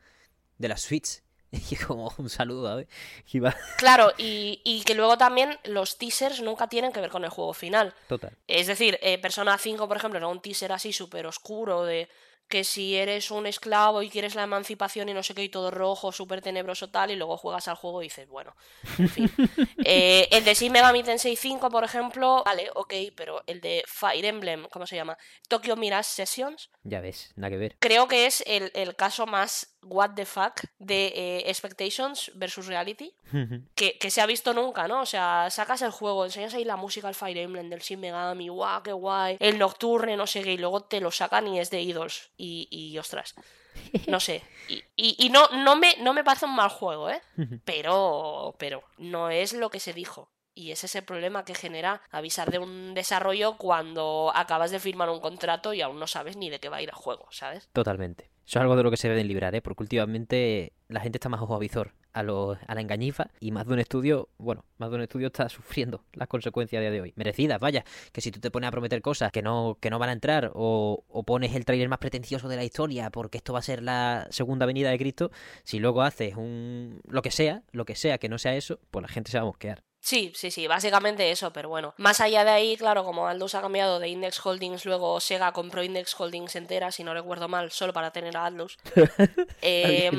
de la Switch. Y como un saludo. Claro, y, y que luego también los teasers nunca tienen que ver con el juego final. Total. Es decir, eh, Persona 5, por ejemplo, era un teaser así súper oscuro de que si eres un esclavo y quieres la emancipación y no sé qué, y todo rojo, súper tenebroso tal, y luego juegas al juego y dices, bueno, en fin. Eh, el de Shin Megami Tensei 5, por ejemplo, vale, ok, pero el de Fire Emblem, ¿cómo se llama? Tokyo Mirage Sessions, Ya ves, nada que ver. creo que es el, el caso más what the fuck de eh, Expectations versus Reality que, que, se ha visto nunca, ¿no? O sea, sacas el juego, enseñas ahí la música al Fire Emblem del Shin Megami, guau, qué guay, el Nocturne, no sé qué, y luego te lo sacan y es de Idols. Y, y ostras, no sé. Y, y, no, no, me, no me parece un mal juego, ¿eh? Pero, pero no es lo que se dijo. Y ese es el problema que genera avisar de un desarrollo cuando acabas de firmar un contrato y aún no sabes ni de qué va a ir el juego, ¿sabes? Totalmente. Eso es algo de lo que se deben librar, ¿eh? Porque últimamente la gente está más ojo a visor a, lo, a la engañifa y más de un estudio, bueno, más de un estudio está sufriendo las consecuencias a día de hoy. Merecidas, vaya, que si tú te pones a prometer cosas que no, que no van a entrar o, o pones el trailer más pretencioso de la historia porque esto va a ser la segunda venida de Cristo, si luego haces un... lo que sea, lo que sea que no sea eso, pues la gente se va a mosquear. Sí, sí, sí, básicamente eso, pero bueno. Más allá de ahí, claro, como Aldous ha cambiado de Index Holdings, luego Sega compró Index Holdings entera, si no recuerdo mal, solo para tener a Aldous. eh,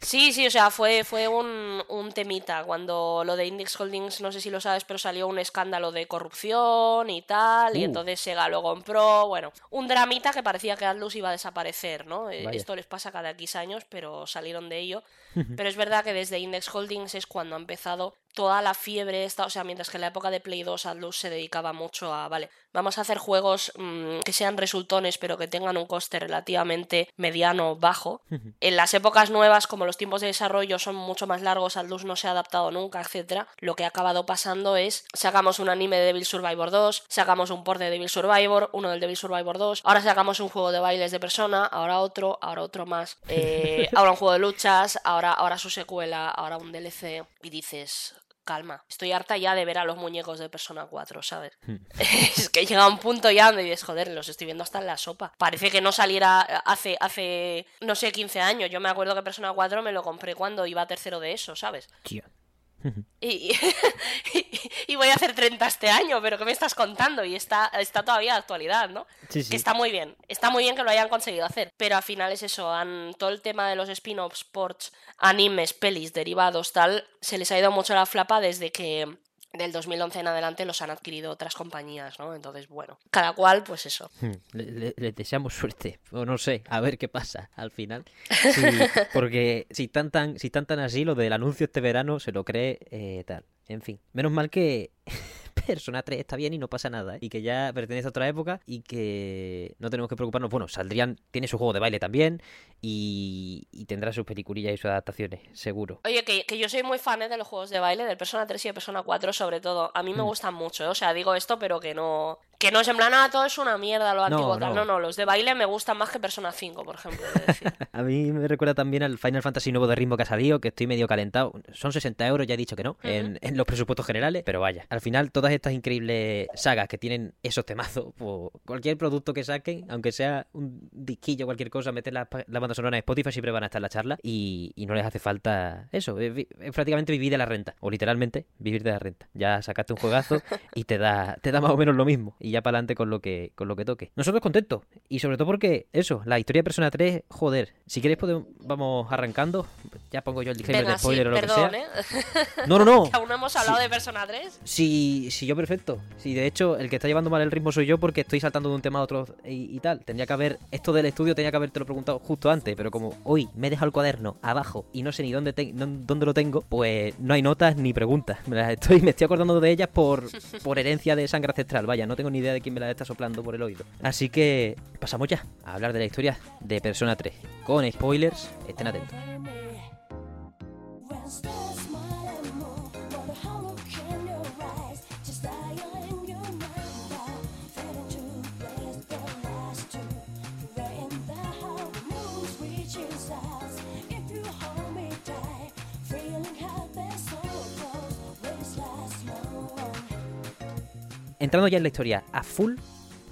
Sí, sí, o sea, fue, fue un, un, temita cuando lo de Index Holdings, no sé si lo sabes, pero salió un escándalo de corrupción y tal, y uh. entonces Sega lo compró, bueno, un dramita que parecía que Atlus iba a desaparecer, ¿no? Eh, esto les pasa cada X años, pero salieron de ello. pero es verdad que desde Index Holdings es cuando ha empezado toda la fiebre esta, o sea, mientras que en la época de Play 2 Atlus se dedicaba mucho a, vale, vamos a hacer juegos mmm, que sean resultones, pero que tengan un coste relativamente mediano, bajo. en las épocas nuevas como los tiempos de desarrollo son mucho más largos, Aldous no se ha adaptado nunca, etc. Lo que ha acabado pasando es, sacamos un anime de Devil Survivor 2, sacamos un port de Devil Survivor, uno del Devil Survivor 2, ahora sacamos un juego de bailes de persona, ahora otro, ahora otro más, eh, ahora un juego de luchas, ahora, ahora su secuela, ahora un DLC, y dices, calma, estoy harta ya de ver a los muñecos de Persona 4, ¿sabes? Hmm. es que llega un punto ya donde dices, joder, los estoy viendo hasta en la sopa. Parece que no saliera hace, hace no sé, 15 años. Yo me acuerdo que Persona 4 me lo compré cuando iba a tercero de eso, ¿sabes? Y, y, voy a hacer 30 este año, pero ¿qué me estás contando? Y está, está todavía de actualidad, ¿no? Sí, sí. Que está muy bien, está muy bien que lo hayan conseguido hacer, pero al final es eso, han, todo el tema de los spin-offs, sports, animes, pelis, derivados, tal, se les ha ido mucho la flapa desde que del 2011 en adelante los han adquirido otras compañías, ¿no? Entonces, bueno, cada cual, pues eso. Hmm, le, le, deseamos suerte, o no sé, a ver qué pasa al final. Sí, porque si tan, tan, si tan tan así, lo del anuncio este verano se lo cree eh, tal. En fin, menos mal que Persona 3 está bien y no pasa nada, ¿eh? y que ya pertenece a otra época y que no tenemos que preocuparnos. Bueno, saldrían, tiene su juego de baile también y, y tendrá sus peliculillas y sus adaptaciones, seguro. Oye, que, que yo soy muy fan ¿eh? de los juegos de baile, del Persona 3 y de Persona 4 sobre todo. A mí me mm. gustan mucho, ¿eh? o sea, digo esto, pero que no, que no es en plan, ah, todo es una mierda lo. No, no. no, los de baile me gustan más que Persona 5, por ejemplo. a mí me recuerda también al Final Fantasy nuevo de ritmo que ha salido, que estoy medio calentado. Son 60 euros, ya he dicho que no, en, en, los presupuestos generales, pero vaya. Al final, todas estas increíbles sagas que tienen esos temazos, pues, cualquier producto que saquen, aunque sea un disquillo, cualquier cosa, meter la, la banda sonora en Spotify, siempre van a estar en la charla y, y no les hace falta eso. Es, es, prácticamente vivir de la renta, o literalmente vivir de la renta. Ya sacaste un juegazo y te da, te da más o menos lo mismo. Y ya para adelante con lo que con lo que toque. Nosotros contentos. Y sobre todo porque, eso, la historia de Persona 3, joder. Si queréis podemos, vamos arrancando. Ya pongo yo el disclaimer de spoiler o lo perdón, que sea. ¿eh? No, no, no. que aún no hemos hablado sí. de Persona 3. Sí, sí, yo perfecto. Sí, de hecho, el que está llevando mal el ritmo soy yo porque estoy saltando de un tema a otro y, y tal. Tendría que haber, esto del estudio tenía que haberte lo preguntado justo antes, pero como hoy me he dejado el cuaderno abajo y no sé ni dónde, te, no, dónde lo tengo, pues no hay notas ni preguntas. Me las estoy, me estoy acordando de ellas por, por herencia de sangre ancestral. Vaya, no tengo ni idea de quién me las está soplando por el oído. Así que pasamos ya a hablar de la historia de Persona 3. Con spoilers, estén atentos. Entrando ya en la historia a full,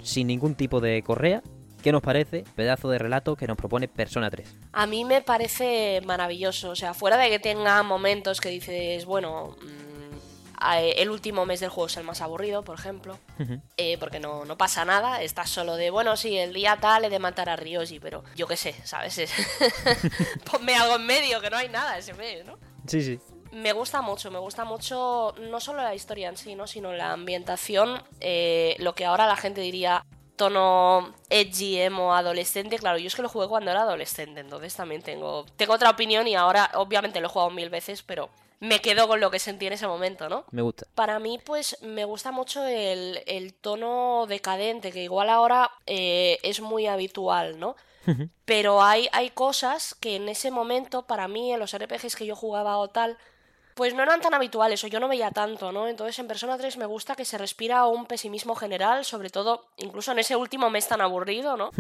sin ningún tipo de correa, ¿Qué nos parece? Pedazo de relato que nos propone Persona 3. A mí me parece maravilloso. O sea, fuera de que tenga momentos que dices, bueno, mmm, el último mes del juego es el más aburrido, por ejemplo. Uh -huh. eh, porque no, no, pasa nada. Estás solo de, bueno, sí, el día tal he de matar a Ryoji, pero yo qué sé, ¿sabes? Ponme algo en medio, que no hay nada ese mes, ¿no? Sí, sí me gusta mucho, me gusta mucho no solo la historia en sí, ¿no? sino la ambientación, eh, lo que ahora la gente diría tono edgy, emo, adolescente. Claro, yo es que lo jugué cuando era adolescente, entonces también tengo, tengo otra opinión y ahora obviamente lo he jugado mil veces, pero me quedo con lo que sentí en ese momento, ¿no? Me gusta. Para mí, pues, me gusta mucho el, el tono decadente, que igual ahora eh, es muy habitual, ¿no? Pero hay, hay cosas que en ese momento, para mí, en los RPGs que yo jugaba o tal, pues no eran tan habituales o yo no veía tanto, ¿no? Entonces en Persona 3 me gusta que se respira un pesimismo general, sobre todo incluso en ese último mes tan aburrido, ¿no?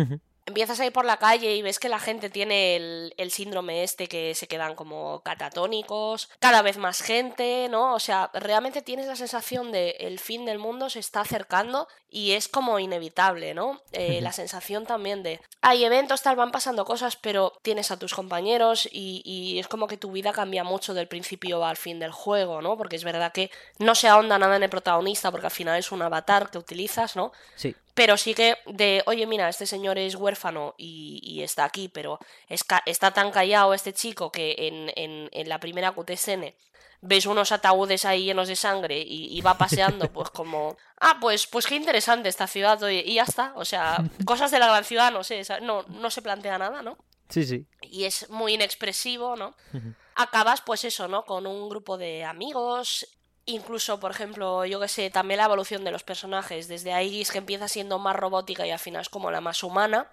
Empiezas a ir por la calle y ves que la gente tiene el, síndrome este que se quedan como catatónicos, cada vez más gente, ¿no? O sea, realmente tienes la sensación de el fin del mundo se está acercando y es como inevitable, ¿no? Eh, la sensación también de hay eventos, tal, van pasando cosas, pero tienes a tus compañeros y, y es como que tu vida cambia mucho del principio al fin del juego, ¿no? Porque es verdad que no se ahonda nada en el protagonista porque al final es un avatar que utilizas, ¿no? Sí. Pero sí que de, oye, mira, este señor es huérfano y, está aquí, pero está tan callado este chico que en, en, la primera QTSN ves unos ataúdes ahí llenos de sangre y, va paseando, pues como, ah, pues, pues qué interesante esta ciudad, y ya está. O sea, cosas de la gran ciudad, no sé, no, no se plantea nada, ¿no? Sí, sí. Y es muy inexpresivo, ¿no? Acabas, pues eso, ¿no? Con un grupo de amigos Incluso, por ejemplo, yo que sé, también la evolución de los personajes. Desde Aigis, que empieza siendo más robótica y al final es como la más humana.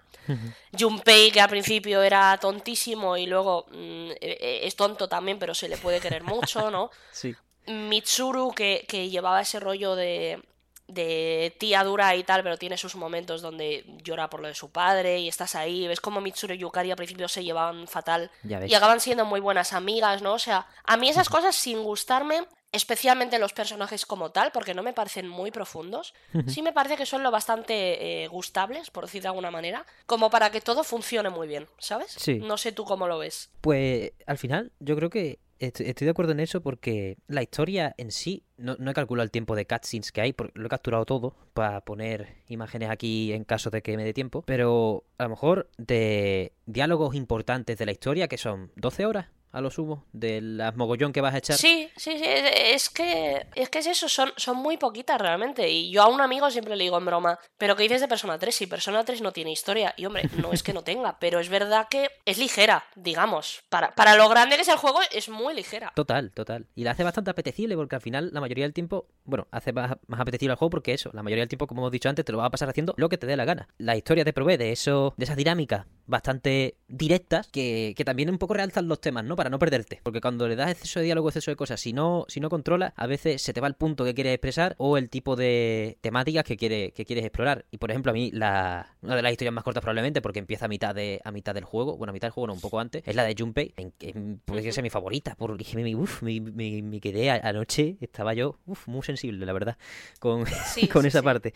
Junpei, que al principio era tontísimo y luego mm, e, e, es tonto también, pero se le puede querer mucho, ¿no? Sí. Mitsuru, que, que llevaba ese rollo de, de tía dura y tal, pero tiene sus momentos donde llora por lo de su padre y estás ahí, ves como Mitsuru y Yukari al principio se llevaban fatal y acaban siendo muy buenas amigas, ¿no? O sea, a mí esas cosas sin gustarme especialmente los personajes como tal, porque no me parecen muy profundos. Sí me parece que son lo bastante eh, gustables, por decir de alguna manera, como para que todo funcione muy bien, ¿sabes? Sí. No sé tú cómo lo ves. Pues al final yo creo que estoy, de acuerdo en eso porque la historia en sí, no, he calculado el tiempo de cutscenes que hay, porque lo he capturado todo para poner imágenes aquí en caso de que me dé tiempo, pero a lo mejor de diálogos importantes de la historia, que son 12 horas, a lo sumo de las mogollón que vas a echar. Sí, sí, sí, es que es que es eso, son, son muy poquitas realmente. Y yo a un amigo siempre le digo en broma, pero ¿qué dices de Persona 3? Si Persona 3 no tiene historia. Y hombre, no es que no tenga, pero es verdad que es ligera, digamos. Para, para lo grande que es el juego, es muy ligera. Total, total. Y la hace bastante apetecible porque al final la mayoría del tiempo, bueno, hace más, más apetecible el juego porque eso, la mayoría del tiempo, como hemos dicho antes, te lo vas a pasar haciendo lo que te dé la gana. La historia te provee de eso, de esas dinámicas bastante directas que, que también un poco realzan los temas, ¿no? Para no perderte. Porque cuando le das exceso de diálogo, exceso de cosas, si no, si no controlas, a veces se te va el punto que quieres expresar o el tipo de temáticas que, quiere, que quieres explorar. Y por ejemplo, a mí, la, una de las historias más cortas probablemente, porque empieza a mitad, de, a mitad del juego, bueno, a mitad del juego no, un poco antes, es la de Junpei, que puede ser mi favorita, porque me, uf, me, me, quedé anoche, estaba yo uf, muy sensible, la verdad, con, con esa parte.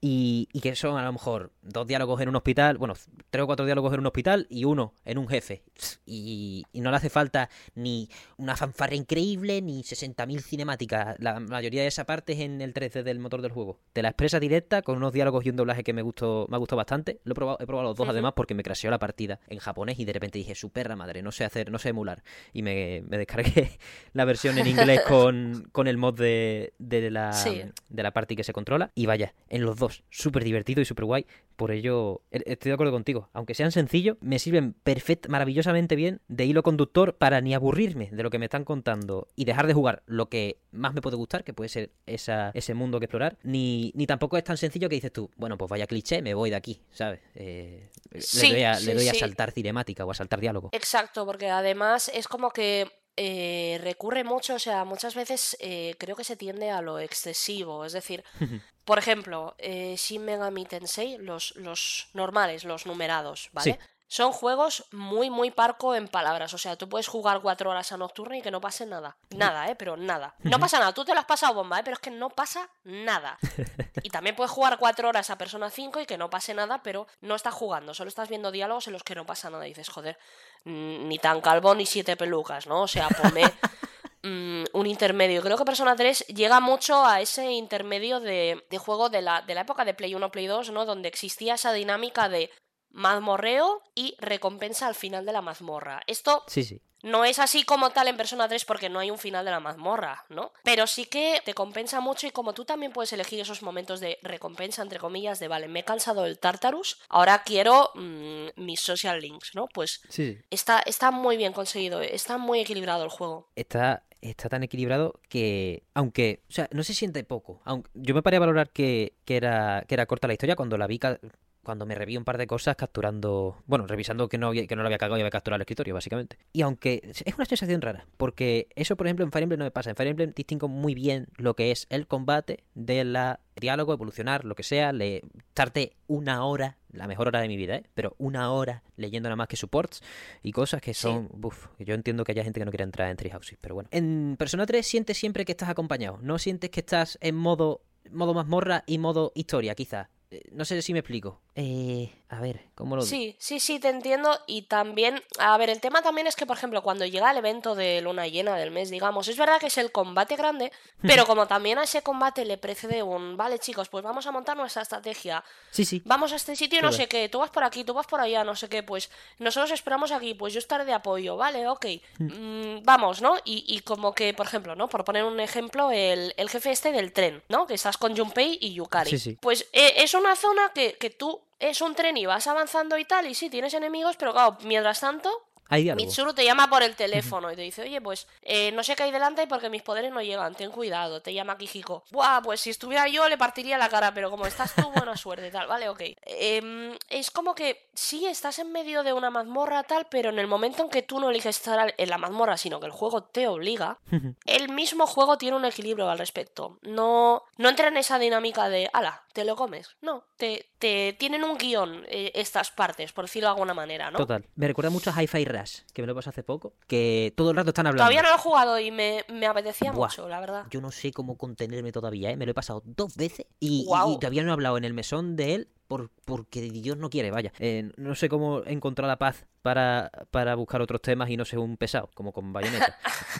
Y, y, que son a lo mejor dos diálogos en un hospital, bueno, tres o cuatro diálogos en un hospital y uno en un jefe. Y, y no le hace falta ni una fanfarra increíble ni 60.000 cinemáticas. La mayoría de esa parte es en el 3D del motor del juego. Te la expresa directa con unos diálogos y un doblaje que me gustó, me ha gustado bastante. Lo he probado, he probado los dos además porque me crasheó la partida en japonés y de repente dije, su perra madre, no sé hacer, no sé emular. Y me, me descargué la versión en inglés con, con el mod de, de la, de la party que se controla. Y vaya, en los dos súper divertido y súper guay. Por ello, e, estoy de acuerdo contigo. Aunque sean sencillos, me sirven perfect, maravillosamente bien de hilo conductor para ni aburrirme de lo que me están contando y dejar de jugar lo que más me puede gustar, que puede ser esa, ese mundo que explorar, ni, ni tampoco es tan sencillo que dices tú, bueno, pues vaya cliché, me voy de aquí, ¿sabes? Eh, le doy, a, le doy a saltar cinemática o a saltar diálogo. Exacto, porque además es como que eh, recurre mucho, o sea, muchas veces eh, creo que se tiende a lo excesivo. Es decir, por ejemplo, eh, Shin Megami Tensei, los, los normales, los numerados, ¿vale? Son juegos muy, muy parco en palabras. O sea, tú puedes jugar cuatro horas a Nocturne y que no pase nada. Nada, ¿eh? Pero nada. No pasa nada. Tú te lo has pasado bomba, ¿eh? Pero es que no pasa nada. Y también puedes jugar cuatro horas a Persona 5 y que no pase nada, pero no estás jugando. Solo estás viendo diálogos en los que no pasa nada. Y dices, joder, ni tan calvo ni siete pelucas, ¿no? O sea, ponme mm, un intermedio. Creo que Persona 3 llega mucho a ese intermedio de, de juego de la, de la época de Play 1, Play 2, ¿no? Donde existía esa dinámica de mazmorreo y recompensa al final de la mazmorra. Esto Sí, sí. no es así como tal en Persona 3 porque no hay un final de la mazmorra, ¿no? Pero sí que te compensa mucho y como tú también puedes elegir esos momentos de recompensa, entre comillas, de vale, me he cansado del Tartarus, ahora quiero mm, mis social links, ¿no? Pues Sí, está, está muy bien conseguido, está muy equilibrado el juego. Está, está tan equilibrado que, aunque, o sea, no se siente poco. Aunque, yo me paré a valorar que, que era, que era corta la historia cuando la vi, cuando me reví un par de cosas capturando, bueno, revisando que no, había, que no lo había cagado y había capturado el escritorio, básicamente. Y aunque es una sensación rara, porque eso, por ejemplo, en Fire Emblem no me pasa. En Fire Emblem distingo muy bien lo que es el combate de la diálogo, evolucionar, lo que sea, le, una hora, la mejor hora de mi vida, ¿eh? Pero una hora leyendo nada más que supports y cosas que Sí. son, que yo entiendo que haya gente que no quiera entrar en Treehouses, pero bueno. En Persona 3 sientes siempre que estás acompañado, no sientes que estás en modo, modo mazmorra y modo historia, quizás. Eh, No sé si me explico. Eh, a ver, ¿cómo lo digo? Sí, sí, sí, te entiendo. Y también, a ver, el tema también es que, por ejemplo, cuando llega el evento de luna llena del mes, digamos, es verdad que es el combate grande, pero como también a ese combate le precede un, vale, chicos, pues vamos a montar nuestra estrategia. Sí, sí. Vamos a este sitio, no sé qué, tú vas por aquí, tú vas por allá, no sé qué, pues nosotros esperamos aquí, pues yo estaré de apoyo, vale, ok, Mm, vamos, ¿no? Y, y como que, por ejemplo, ¿no? Por poner un ejemplo, el, el jefe este del tren, ¿no? Que estás con Junpei y Yukari. Sí, sí. Pues eh, es una zona que, que tú es un tren y vas avanzando y tal, y sí, tienes enemigos, pero claro, mientras tanto, Hay diálogo. Mitsuru te llama por el teléfono y te dice, oye, pues eh, no sé qué hay delante porque mis poderes no llegan, ten cuidado, te llama Kijiko. Buah, pues si estuviera yo le partiría la cara, pero como estás tú, buena suerte, tal, vale, ok. Em, es como que sí, estás en medio de una mazmorra, tal, pero en el momento en que tú no eliges estar en la mazmorra, sino que el juego te obliga, el mismo juego tiene un equilibrio al respecto. No, no entra en esa dinámica de, ala, te lo comes. No, te, te tienen un guion eh, estas partes, por decirlo de alguna manera, ¿no? Total. Me recuerda mucho a Hi-Fi Rush, que me lo pasé hace poco, que todo el rato están hablando. Todavía no lo he jugado y me, me apetecía Buah. mucho, la verdad. Yo no sé cómo contenerme todavía, ¿eh? Me lo he pasado dos veces y, y- Guau. y todavía no he hablado en el mesón de él por, porque Dios no quiere, vaya. Eh, no sé cómo encontrar la paz para, para buscar otros temas y no ser un pesado, como con Bayonetta.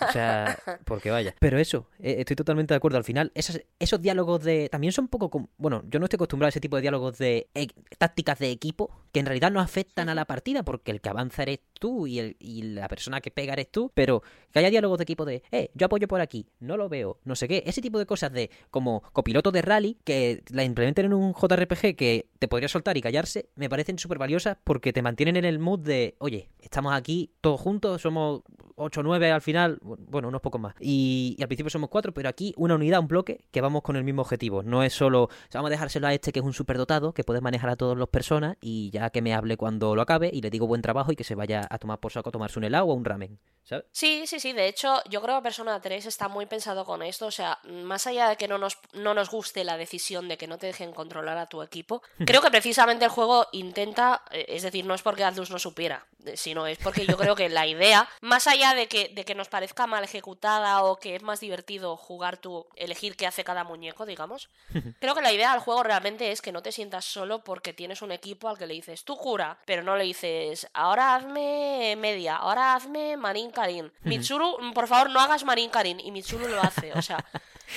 O sea, porque vaya. Pero eso, eh, estoy totalmente de acuerdo. Al final, esas- esos diálogos de... También son un poco... com- Bueno, yo no estoy acostumbrado a ese tipo de diálogos de eh, tácticas de equipo que en realidad no afectan a la partida porque el que avanza eres tú y, el, y la persona que pega eres tú, pero que haya diálogos de equipo de, eh, yo apoyo por aquí, no lo veo, no sé qué, ese tipo de cosas de como copiloto de rally que la implementen en un JRPG que te podría soltar y callarse, me parecen súper valiosas porque te mantienen en el mood de, oye, estamos aquí todos juntos, somos 8 o 9 al final, bueno, unos pocos más. Y, y al principio somos 4, pero aquí una unidad, un bloque, que vamos con el mismo objetivo. No es solo, o sea, vamos a dejárselo a este que es un superdotado, que puede manejar a todas las personas y ya que me hable cuando lo acabe y le digo buen trabajo y que se vaya a tomar por saco a tomarse un helado o un ramen, ¿sabes? Sí, sí, sí. De hecho, yo creo que Persona 3 está muy pensado con esto. O sea, más allá de que no nos, no nos guste la decisión de que no te dejen controlar a tu equipo, creo que precisamente el juego intenta, eh, es decir, no es porque Atlus no supiera, eh, sino es porque yo creo que la idea, más allá de que, de que nos parezca mal ejecutada o que es más divertido jugar tú, elegir qué hace cada muñeco, digamos, creo que la idea del juego realmente es que no te sientas solo porque tienes un equipo al que le dices, tú cura, pero no le dices, ahora hazme media, ahora hazme Marin Karin. Mitsuru, por favor, no hagas Marin Karin. Y Mitsuru lo hace. O sea,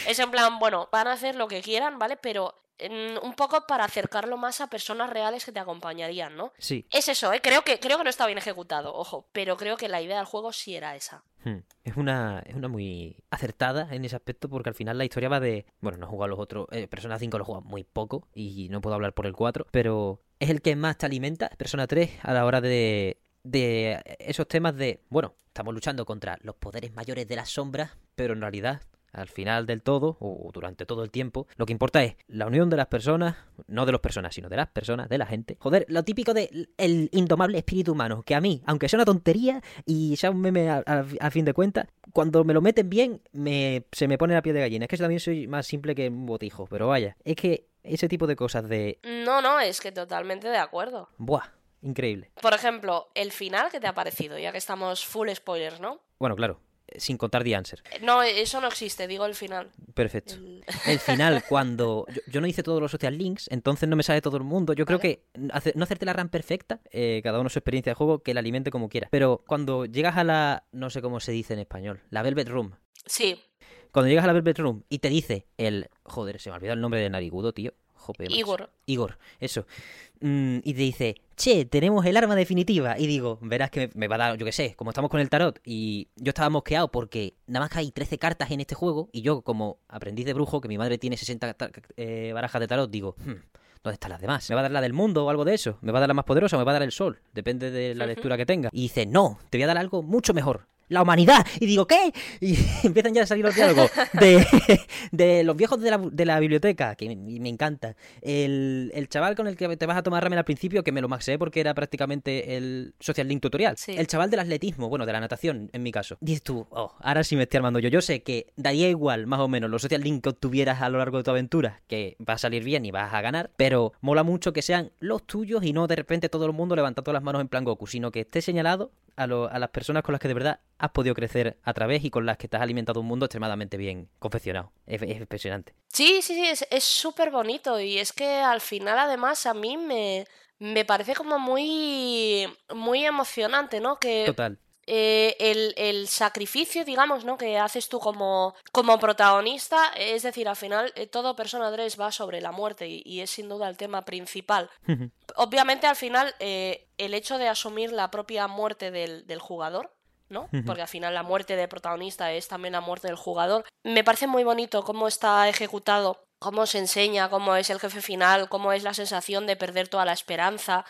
es en plan, bueno, van a hacer lo que quieran, ¿vale? Pero un poco para acercarlo más a personas reales que te acompañarían, ¿no? Sí. Es eso, ¿eh? Creo que, creo que no está bien ejecutado, ojo, pero creo que la idea del juego sí era esa. Hmm. Es una, es una muy acertada en ese aspecto porque al final la historia va de... Bueno, no he jugado a los otros... Eh, Persona 5 lo jugado muy poco y no puedo hablar por el 4, pero es el que más te alimenta, Persona 3, a la hora de, de esos temas de... Bueno, estamos luchando contra los poderes mayores de las sombras, pero en realidad... Al final del todo, o durante todo el tiempo, lo que importa es la unión de las personas, no de las personas, sino de las personas, de la gente. Joder, lo típico de el indomable espíritu humano, que a mí, aunque sea una tontería y sea un meme a, a- a fin de cuentas, cuando me lo meten bien, me, se me pone la piel de gallina. Es que yo también soy más simple que un botijo, pero vaya, es que ese tipo de cosas de... No, no, es que totalmente de acuerdo. Buah, increíble. Por ejemplo, el final que te ha parecido, ya que estamos full spoilers, ¿no? Bueno, claro, sin contar The Answer. Eh, No, eso no existe, digo el final. Perfecto. El- El final, cuando. Yo, yo no hice todos los social links, entonces no me sale todo el mundo. Yo creo que hace- no hacerte la RAM perfecta, eh, cada uno su experiencia de juego, que la alimente como quiera. Pero cuando llegas a la. No sé cómo se dice en español, la Velvet Room. Sí, Cuando llegas a la Velvet Room y te dice el. Joder, se me ha olvidado el nombre de Narigudo, tío. Jope. Igor. Igor, eso. Mm, y te dice, che, tenemos el arma definitiva. Y digo, verás que me, me va a dar, yo qué sé, como estamos con el tarot. Y yo estaba mosqueado porque nada más que hay 13 cartas en este juego. Y yo, como aprendiz de brujo, que mi madre tiene 60 ta- eh, barajas de tarot, digo, "Hmm, ¿Dónde están las demás? ¿Me va a dar la del mundo o algo de eso? ¿Me va a dar la más poderosa o me va a dar el sol? Depende de la lectura que tenga. Y dice, no, te voy a dar algo mucho mejor. La humanidad. Y digo, ¿qué? Y empiezan ya a salir los diálogos de, de los viejos de la, de la biblioteca, que me, me encanta. El, el chaval con el que te vas a tomar ramen al principio, que me lo maxé porque era prácticamente el Social Link tutorial. Sí. El chaval del atletismo, bueno, de la natación, en mi caso. Dices tú, oh, ahora sí me estoy armando yo. Yo sé que daría igual, más o menos, los Social Link que obtuvieras a lo largo de tu aventura, que va a salir bien y vas a ganar, pero mola mucho que sean los tuyos y no de repente todo el mundo levantando las manos en plan Goku, sino que esté señalado a, lo- a las personas con las que de verdad has podido crecer a través y con las que te has alimentado un mundo extremadamente bien confeccionado. Es, es impresionante. Sí, sí, sí, es súper bonito y es que al final además a mí me, me parece como muy, muy emocionante, ¿no? Que Total. eh, el, el sacrificio, digamos, ¿no? Que haces tú como, como protagonista, es decir, al final eh, todo Persona 3 va sobre la muerte y, y es sin duda el tema principal. Obviamente al final eh, el hecho de asumir la propia muerte del, del jugador, ¿no? Porque al final la muerte del protagonista es también la muerte del jugador. Me parece muy bonito cómo está ejecutado, cómo se enseña, cómo es el jefe final, cómo es la sensación de perder toda la esperanza.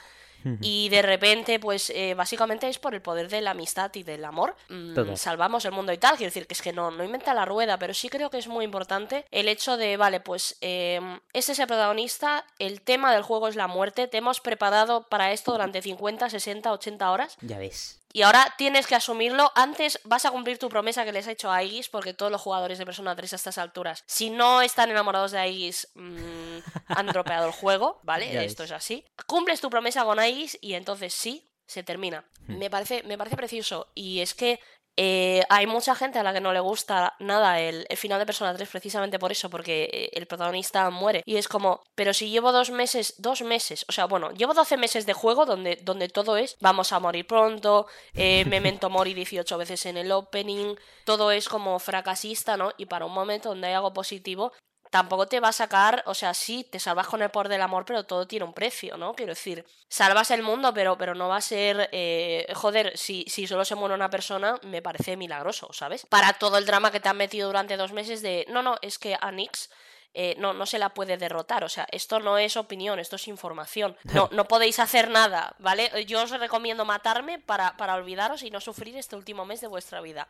Y de repente, pues eh, básicamente es por el poder de la amistad y del amor. mm, salvamos el mundo y tal. Quiero decir que es que no, no inventa la rueda, pero sí creo que es muy importante el hecho de, vale, pues eh, este es el protagonista, el tema del juego es la muerte, te hemos preparado para esto durante 50, 60, 80 horas. Ya ves. Y ahora tienes que asumirlo. Antes vas a cumplir tu promesa que les ha hecho a Aegis, porque todos los jugadores de Persona 3 a estas alturas, si no están enamorados de Aegis, mm, han dropeado el juego, ¿vale? Ya Esto es así. Cumples tu promesa con Aegis y entonces sí, se termina. Hmm. Me parece, me parece precioso. Y es que eh, hay mucha gente a la que no le gusta nada el, el final de Persona 3 precisamente por eso, porque eh, el protagonista muere. Y es como, pero si llevo dos meses, dos meses, o sea, bueno, llevo 12 meses de juego donde, donde todo es, vamos a morir pronto, eh, Memento Mori 18 veces en el opening, todo es como fracasista, ¿no? Y para un momento donde hay algo positivo, tampoco te va a sacar, o sea, sí, te salvas con el poder del amor, pero todo tiene un precio, ¿no? Quiero decir, salvas el mundo, pero, pero no va a ser, eh, joder, si, si solo se muere una persona, me parece milagroso, ¿sabes? Para todo el drama que te han metido durante dos meses de, no, no, es que a Nix eh, no, no se la puede derrotar. O sea, esto no es opinión, esto es información. No, no podéis hacer nada, ¿vale? Yo os recomiendo matarme para, para olvidaros y no sufrir este último mes de vuestra vida.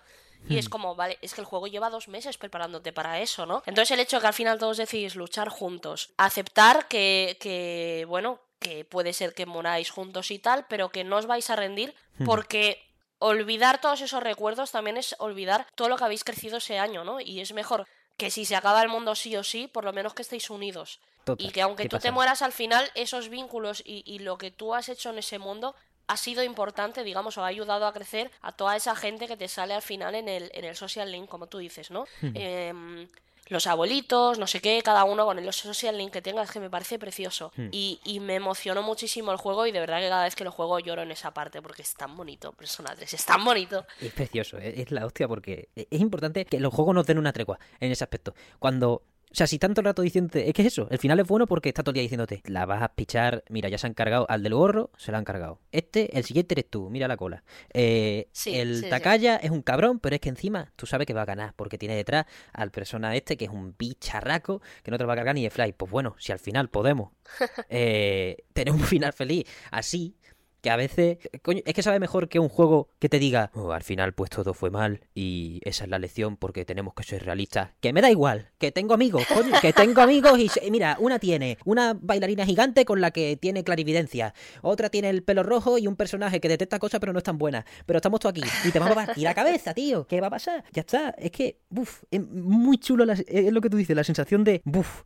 Y es como, vale, es que el juego lleva dos meses preparándote para eso, ¿no? Entonces el hecho de que al final todos decidís luchar juntos, aceptar que, que bueno, que puede ser que moráis juntos y tal, pero que no os vais a rendir porque olvidar todos esos recuerdos también es olvidar todo lo que habéis crecido ese año, ¿no? Y es mejor que si se acaba el mundo sí o sí, por lo menos que estéis unidos. Total. Y que aunque tú te mueras al final, esos vínculos y, y lo que tú has hecho en ese mundo ha sido importante, digamos, o ha ayudado a crecer a toda esa gente que te sale al final en el, en el social link, como tú dices, ¿no? Em, los abuelitos, no sé qué, cada uno con el social link que tenga, es que me parece precioso. Y, y me emocionó muchísimo el juego y de verdad que cada vez que lo juego lloro en esa parte porque es tan bonito, Persona 3, es tan bonito. Es precioso, es, es la hostia porque es importante que los juegos nos den una tregua en ese aspecto. Cuando, o sea, si tanto el rato diciéndote, es que es eso, el final es bueno porque está todo el día diciéndote, la vas a pichar, mira, ya se han cargado al del gorro, se la han cargado. Este, el siguiente eres tú, mira la cola. Eh, Sí, el sí, sí. Takaya es un cabrón, pero es que encima tú sabes que va a ganar porque tiene detrás al persona este que es un bicharraco que no te lo va a cargar ni de fly. Pues bueno, si al final podemos eh, tener un final feliz así, que a veces, coño, es que sabe mejor que un juego que te diga, "Oh, al final pues todo fue mal y esa es la lección porque tenemos que ser realistas. Que me da igual, que tengo amigos, coño, que tengo amigos y mira, una tiene una bailarina gigante con la que tiene clarividencia, otra tiene el pelo rojo y un personaje que detecta cosas pero no es tan buena, pero estamos todos aquí y te vamos a partir la cabeza, tío, ¿qué va a pasar? Ya está, es que, buf, es muy chulo, es lo que tú dices, la sensación de,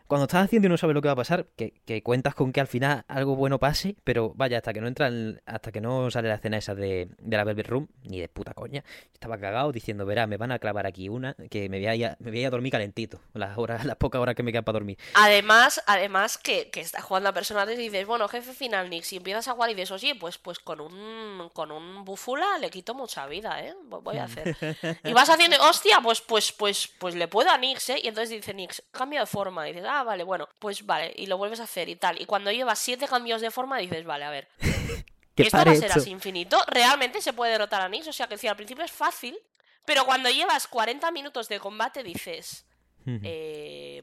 cuando estás haciendo y no sabes lo que va a pasar, que, cuentas con que al final algo bueno pase, pero vaya, hasta que no entra en, hasta que no sale la escena esa de, de la Velvet Room, ni de puta coña, estaba cagado diciendo, verá, me van a clavar aquí una, que me voy a, ir a- me voy a, ir a dormir calentito, las horas, las pocas horas que me quedan para dormir. Además, además que, que estás jugando a personajes y dices, bueno, jefe final, Nick, si empiezas a jugar y dices, oye, pues, pues con un con un bufula le quito mucha vida, ¿eh? Vo- Voy a hacer. Y vas haciendo, hostia, pues, pues, pues, pues le puedo a Nix, ¿eh? Y entonces dice Nix, cambio de forma. Y dices, ah, vale, bueno, pues vale. Y lo vuelves a hacer y tal. Y cuando llevas siete cambios de forma, dices, vale, a ver. ¿Qué ¿Esto va a ser así infinito? ¿Realmente se puede derrotar a Nix? O sea, que si al principio es fácil, pero cuando llevas 40 minutos de combate dices, eh,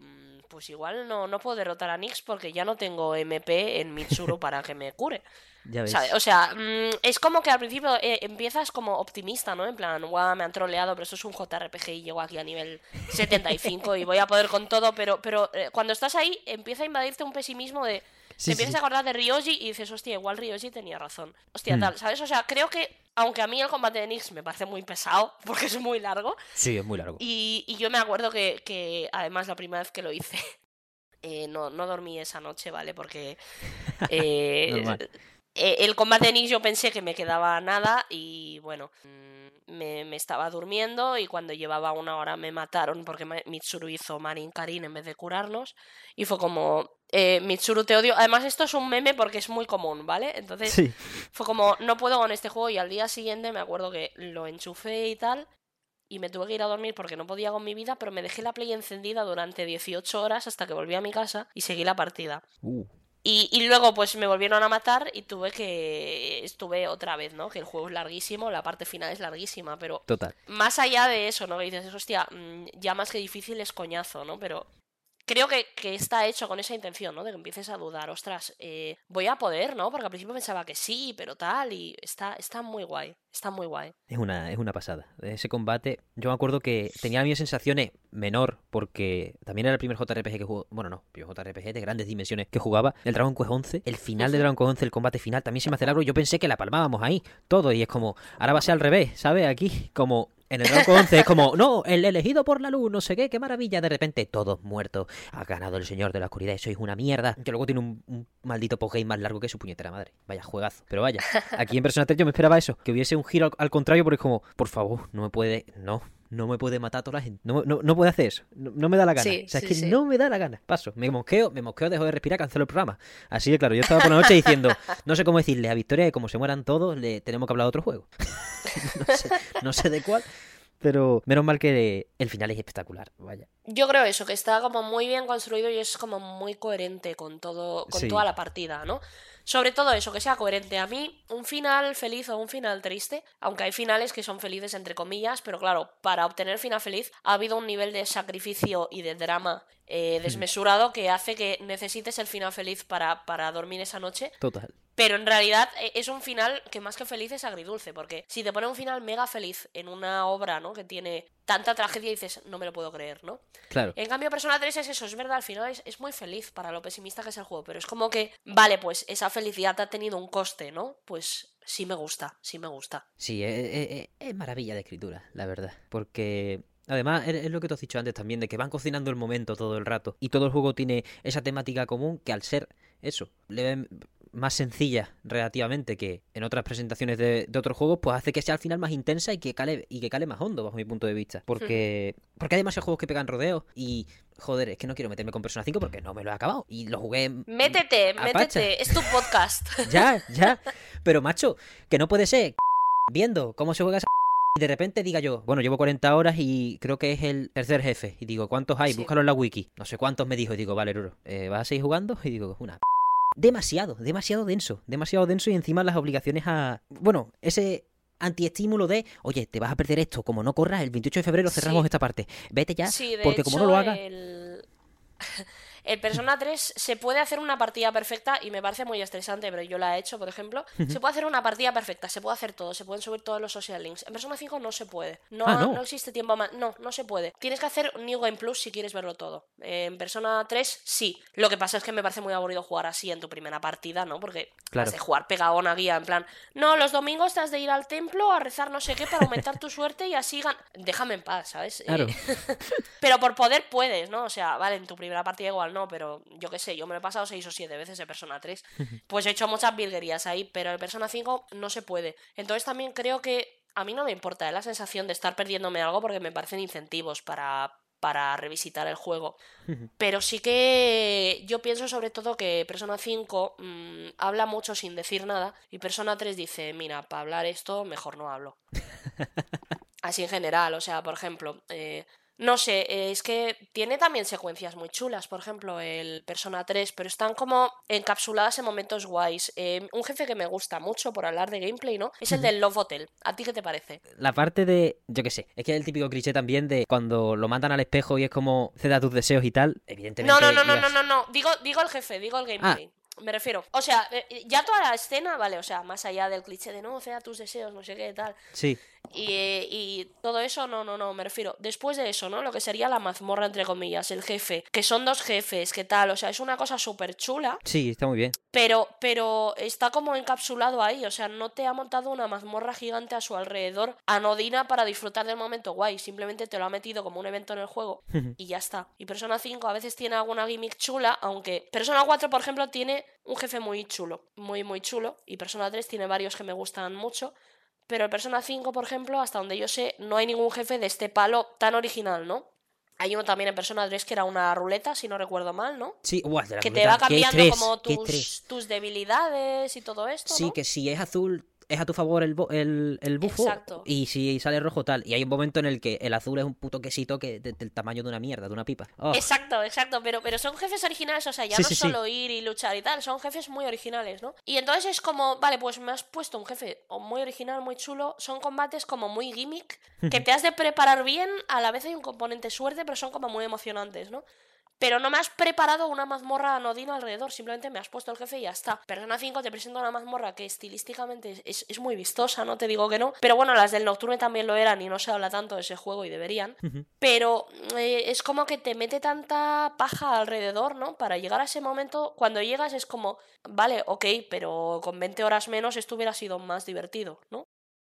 pues igual no, no puedo derrotar a Nix porque ya no tengo MP en Mitsuru para que me cure. ya ves. O sea, mm, es como que al principio eh, empiezas como optimista, ¿no? En plan, guau, me han troleado, pero esto es un JRPG y llego aquí a nivel 75 y voy a poder con todo, pero, pero eh, cuando estás ahí empieza a invadirte un pesimismo de... Sí, te empiezas sí. a acordar de Ryoji y dices, hostia, igual Ryoji tenía razón. Hostia, Hmm. tal, ¿sabes? O sea, creo que, aunque a mí el combate de Nix me parece muy pesado, porque es muy largo, Sí, es muy largo. y, y yo me acuerdo que, que, además, la primera vez que lo hice, eh, no, no dormí esa noche, ¿vale? Porque eh, eh, el combate de Nix yo pensé que me quedaba nada y, bueno, mm, me, me estaba durmiendo y cuando llevaba una hora me mataron porque Mitsuru hizo Marin Karin en vez de curarnos y fue como... eh, Mitsuru te odio. Además, esto es un meme porque es muy común, ¿vale? Entonces, Sí. fue como, no puedo con este juego y al día siguiente me acuerdo que lo enchufé y tal y me tuve que ir a dormir porque no podía con mi vida, pero me dejé la play encendida durante 18 horas hasta que volví a mi casa y seguí la partida. Uh, Y, y luego pues me volvieron a matar y tuve que... estuve otra vez, ¿no? Que el juego es larguísimo, la parte final es larguísima, pero total. más allá de eso, ¿no? Que dices, hostia, mm, ya más que difícil es coñazo, ¿no? Pero creo que, que está hecho con esa intención, ¿no? De que empieces a dudar, ostras, eh, voy a poder, ¿no? Porque al principio pensaba que sí, pero tal, y está, está muy guay, está muy guay. Es una, es una pasada. Ese combate, yo me acuerdo que tenía mismas sensaciones menor, porque también era el primer JRPG que jugó. Bueno, no, primer JRPG de grandes dimensiones que jugaba. El Dragon Quest 11, el final de. Dragon Quest 11, el combate final, también se me hace largo. Yo pensé que la palmábamos ahí, todo, y es como, ahora va a ser al revés, ¿sabes? Aquí, como. En el Quest 11 es como, no, el elegido por la luz, no sé qué, qué maravilla. De repente, todos muertos. Ha ganado el señor de la oscuridad y sois una mierda. Que luego tiene un, un maldito postgame más largo que su puñetera madre. Vaya juegazo. Pero vaya, aquí en Persona 3 yo me esperaba eso. Que hubiese un giro al, al contrario, porque es como, por favor, no me puede. No, no me puede matar a toda la gente. No, no, no puede hacer eso. No, no me da la gana. Sí, o sea, sí, es que sí. no me da la gana. Paso. Me mosqueo, me mosqueo, dejo de respirar, cancelo el programa. Así de claro, yo estaba por la noche diciendo, no sé cómo decirle a Victoria que como se mueran todos, le tenemos que hablar de otro juego. no, sé, no sé de cuál. Pero menos mal que el final es espectacular. Vaya. Yo creo eso, que está como muy bien construido y es como muy coherente con todo, con Sí. toda la partida, ¿no? Sobre todo eso, que sea coherente. A mí, un final feliz o un final triste, aunque hay finales que son felices entre comillas, pero claro, para obtener final feliz ha habido un nivel de sacrificio y de drama eh, desmesurado que hace que necesites el final feliz para, para dormir esa noche. Total. Pero en realidad eh, es un final que más que feliz es agridulce, porque si te pone un final mega feliz en una obra, ¿no? Que tiene tanta tragedia, dices, no me lo puedo creer, ¿no? Claro. En cambio, Persona 3 es eso, es verdad, al final es, es muy feliz para lo pesimista que es el juego, pero es como que, vale, pues esa felicidad ha tenido un coste, ¿no? Pues sí me gusta, sí me gusta. Sí, es, es- es- es maravilla de escritura, la verdad. Porque además es, lo que te has dicho antes también, de que van cocinando el momento todo el rato. Y todo el juego tiene esa temática común que al ser eso, leve- más sencilla relativamente que en otras presentaciones de, de otros juegos, pues hace que sea al final más intensa y que cale, y que cale más hondo, bajo mi punto de vista. Porque, porque hay demasiados juegos que pegan rodeos y, joder, es que no quiero meterme con Persona 5 porque no me lo he acabado. Y lo jugué Métete, a métete, pacha. es tu podcast. Ya, ya. Pero macho, que no puede ser viendo cómo se juega esa y de repente diga yo, bueno, llevo 40 horas y creo que es el tercer jefe. Y digo, ¿cuántos hay? Sí. Búscalo en la wiki. No sé cuántos me dijo. Y digo, vale, Ruro, eh, ¿vas a seguir jugando? Y digo, una Demasiado, demasiado denso. Demasiado denso y encima las obligaciones a... Bueno, ese antiestímulo de, oye, te vas a perder esto, como no corras, el 28 de febrero cerramos Sí. esta parte. Vete ya, Sí, porque como no lo hagas... El... el Persona 3 se puede hacer una partida perfecta y me parece muy estresante, pero yo la he hecho, por ejemplo. Se puede hacer una partida perfecta, se puede hacer todo, se pueden subir todos los social links. En Persona 5 no se puede. No, Ah, ¿no? no existe tiempo más. No, no se puede. Tienes que hacer New Game Plus si quieres verlo todo. Eh, En Persona 3 sí. Lo que pasa es que me parece muy aburrido jugar así en tu primera partida, ¿no? Porque Claro. has de jugar pegado a una guía en plan, no, los domingos te has de ir al templo a rezar no sé qué para aumentar tu suerte y así gan... Déjame en paz, ¿sabes? Eh, Claro. pero por poder puedes, ¿no? O sea, vale, en tu primera partida igual no, pero yo qué sé, yo me lo he pasado seis o siete veces en Persona 3. Pues he hecho muchas virguerías ahí, pero en Persona 5 no se puede. Entonces también creo que a mí no me importa la sensación de estar perdiéndome algo porque me parecen incentivos para, para revisitar el juego. Pero sí que yo pienso sobre todo que Persona 5 mm, habla mucho sin decir nada y Persona 3 dice, mira, para hablar esto mejor no hablo. Así en general, o sea, por ejemplo, eh, no sé, es que tiene también secuencias muy chulas, por ejemplo, el Persona 3, pero están como encapsuladas en momentos guays. Eh, un jefe que me gusta mucho por hablar de gameplay, ¿no? Es el del Love Hotel. ¿A ti qué te parece? La parte de, yo qué sé, es que es el típico cliché también de cuando lo mandan al espejo y es como ceda tus deseos y tal, evidentemente. No, no, no, no, no, no, no, digo, digo el jefe, digo el gameplay. Me refiero. O sea, eh, ya toda la escena, vale, o sea, más allá del cliché de no, ceda tus deseos, no sé qué, tal. Sí. Y, y, todo eso, no, no, no, me refiero. Después de eso, ¿no? Lo que sería la mazmorra, entre comillas, el jefe, que son dos jefes, que tal, o sea, es una cosa súper chula. Sí, está muy bien. Pero, pero está como encapsulado ahí, o sea, no te ha montado una mazmorra gigante a su alrededor, anodina para disfrutar del momento guay, simplemente te lo ha metido como un evento en el juego y ya está. Y Persona 5 a veces tiene alguna gimmick chula, aunque Persona 4, por ejemplo, tiene un jefe muy chulo, muy, muy chulo, y Persona 3 tiene varios que me gustan mucho. Pero en Persona 5, por ejemplo, hasta donde yo sé, no hay ningún jefe de este palo tan original, ¿no? Hay uno también en Persona 3 que era una ruleta, si no recuerdo mal, ¿no? Sí, guau, de la que ruleta. te va ¿Qué cambiando como ¿Qué tus, debilidades y todo esto. Sí, ¿no? que si es azul es a tu favor el, el, el bufo Exacto. y si sale rojo tal. Y hay un momento en el que el azul es un puto quesito que de- del tamaño de una mierda, de una pipa. Oh, Exacto, exacto, pero, pero son jefes originales, o sea, ya Sí, no sí, es sí. solo ir y luchar y tal, son jefes muy originales, ¿no? Y entonces es como, vale, pues me has puesto un jefe muy original, muy chulo, son combates como muy gimmick, que te has de preparar bien, a la vez hay un componente suerte, pero son como muy emocionantes, ¿no? Pero no me has preparado una mazmorra anodina alrededor, simplemente me has puesto el jefe y ya está. Persona 5 te presenta una mazmorra que estilísticamente es, es- muy vistosa, no te digo que no. Pero bueno, las del Nocturne también lo eran y no se habla tanto de ese juego y deberían. Pero eh, es como que te mete tanta paja alrededor, ¿no? Para llegar a ese momento, cuando llegas es como, vale, ok, pero con 20 horas menos esto hubiera sido más divertido, ¿no?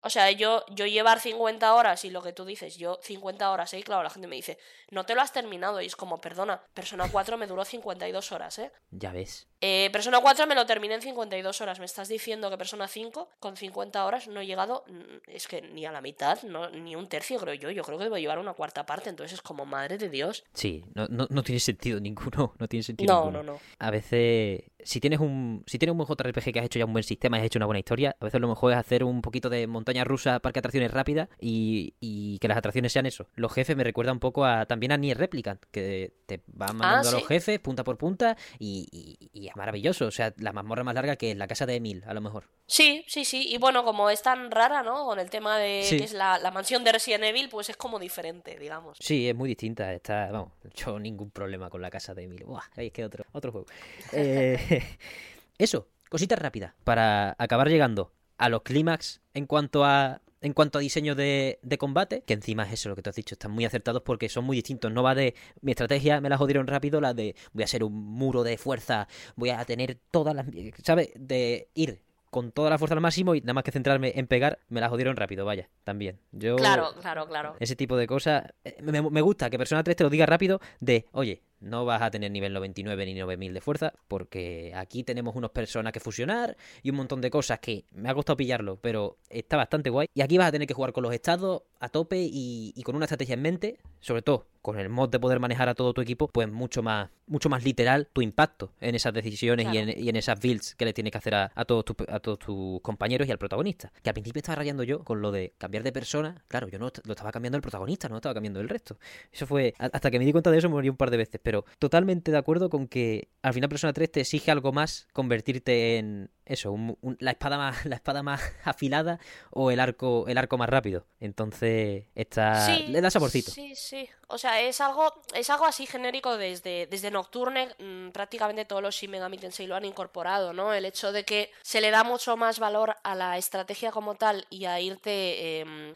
O sea, yo, yo llevar 50 horas y lo que tú dices, yo 50 horas, ¿eh? Claro, la gente me dice, no te lo has terminado. Y es como, perdona, Persona 4 me duró 52 horas, ¿eh? ya ves. Eh, Persona 4 me lo terminé en 52 horas. Me estás diciendo que Persona 5 con 50 horas no he llegado, mm, es que ni a la mitad, no, ni un tercio creo yo. Yo creo que debo llevar una cuarta parte. Entonces es como, madre de Dios. Sí, no, no, no tiene sentido ninguno. No tiene sentido No, ninguno. no, no. A veces, si tienes un si tienes un buen JRPG que has hecho ya un buen sistema, has hecho una buena historia, a veces lo mejor es hacer un poquito de montaña rusa, parque de atracciones rápida y, y que las atracciones sean eso. Los jefes me recuerdan un poco a también a Nier Replicant, que te van mandando a los jefes punta por punta y, y- y es maravilloso. O sea, la mazmorra más larga que es la casa de Emil, a lo mejor. Sí, sí, sí. Y bueno, como es tan rara, ¿no? Con el tema de Sí. que es la, la mansión de Resident Evil, pues es como diferente, digamos. Sí, es muy distinta. Está, vamos, yo ningún problema con la casa de Emil. Buah, ahí es que otro, otro juego. Eh, eso, cositas rápidas. Para acabar llegando a los clímax en cuanto a. En cuanto a diseño de, de combate, que encima es eso lo que tú has dicho, están muy acertados porque son muy distintos. No va de mi estrategia, me la jodieron rápido, la de voy a ser un muro de fuerza, voy a tener todas las. ¿Sabes? De ir con toda la fuerza al máximo y nada más que centrarme en pegar, me la jodieron rápido, vaya, también. Yo. Claro, claro, claro. Ese tipo de cosas. eh, Me, me gusta que Persona 3 te lo diga rápido de, oye, no vas a tener nivel 99 ni 9000 de fuerza porque aquí tenemos unos personas que fusionar y un montón de cosas que me ha costado pillarlo, pero está bastante guay. Y aquí vas a tener que jugar con los estados a tope y, y con una estrategia en mente, sobre todo con el mod de poder manejar a todo tu equipo, pues mucho más, mucho más literal tu impacto en esas decisiones y, en, y en esas builds que le tienes que hacer a, a todos tus, a todos tus compañeros y al protagonista. Que al principio estaba rayando yo con lo de cambiar de persona. Claro, yo no lo estaba cambiando el protagonista, no lo estaba cambiando el resto. Eso fue. Hasta que me di cuenta de eso, me morí un par de veces. Pero totalmente de acuerdo con que al final Persona 3 te exige algo más convertirte en. Eso, un- un- la espada más, la espada más afilada o el arco, el arco más rápido. Entonces, está. Sí, le da saborcito. Sí, sí. O sea, es algo, es algo así genérico desde, desde Nocturne. mm, prácticamente todos los Shin Megami Tensei lo han incorporado, ¿no? El hecho de que se le da mucho más valor a la estrategia como tal y a irte em,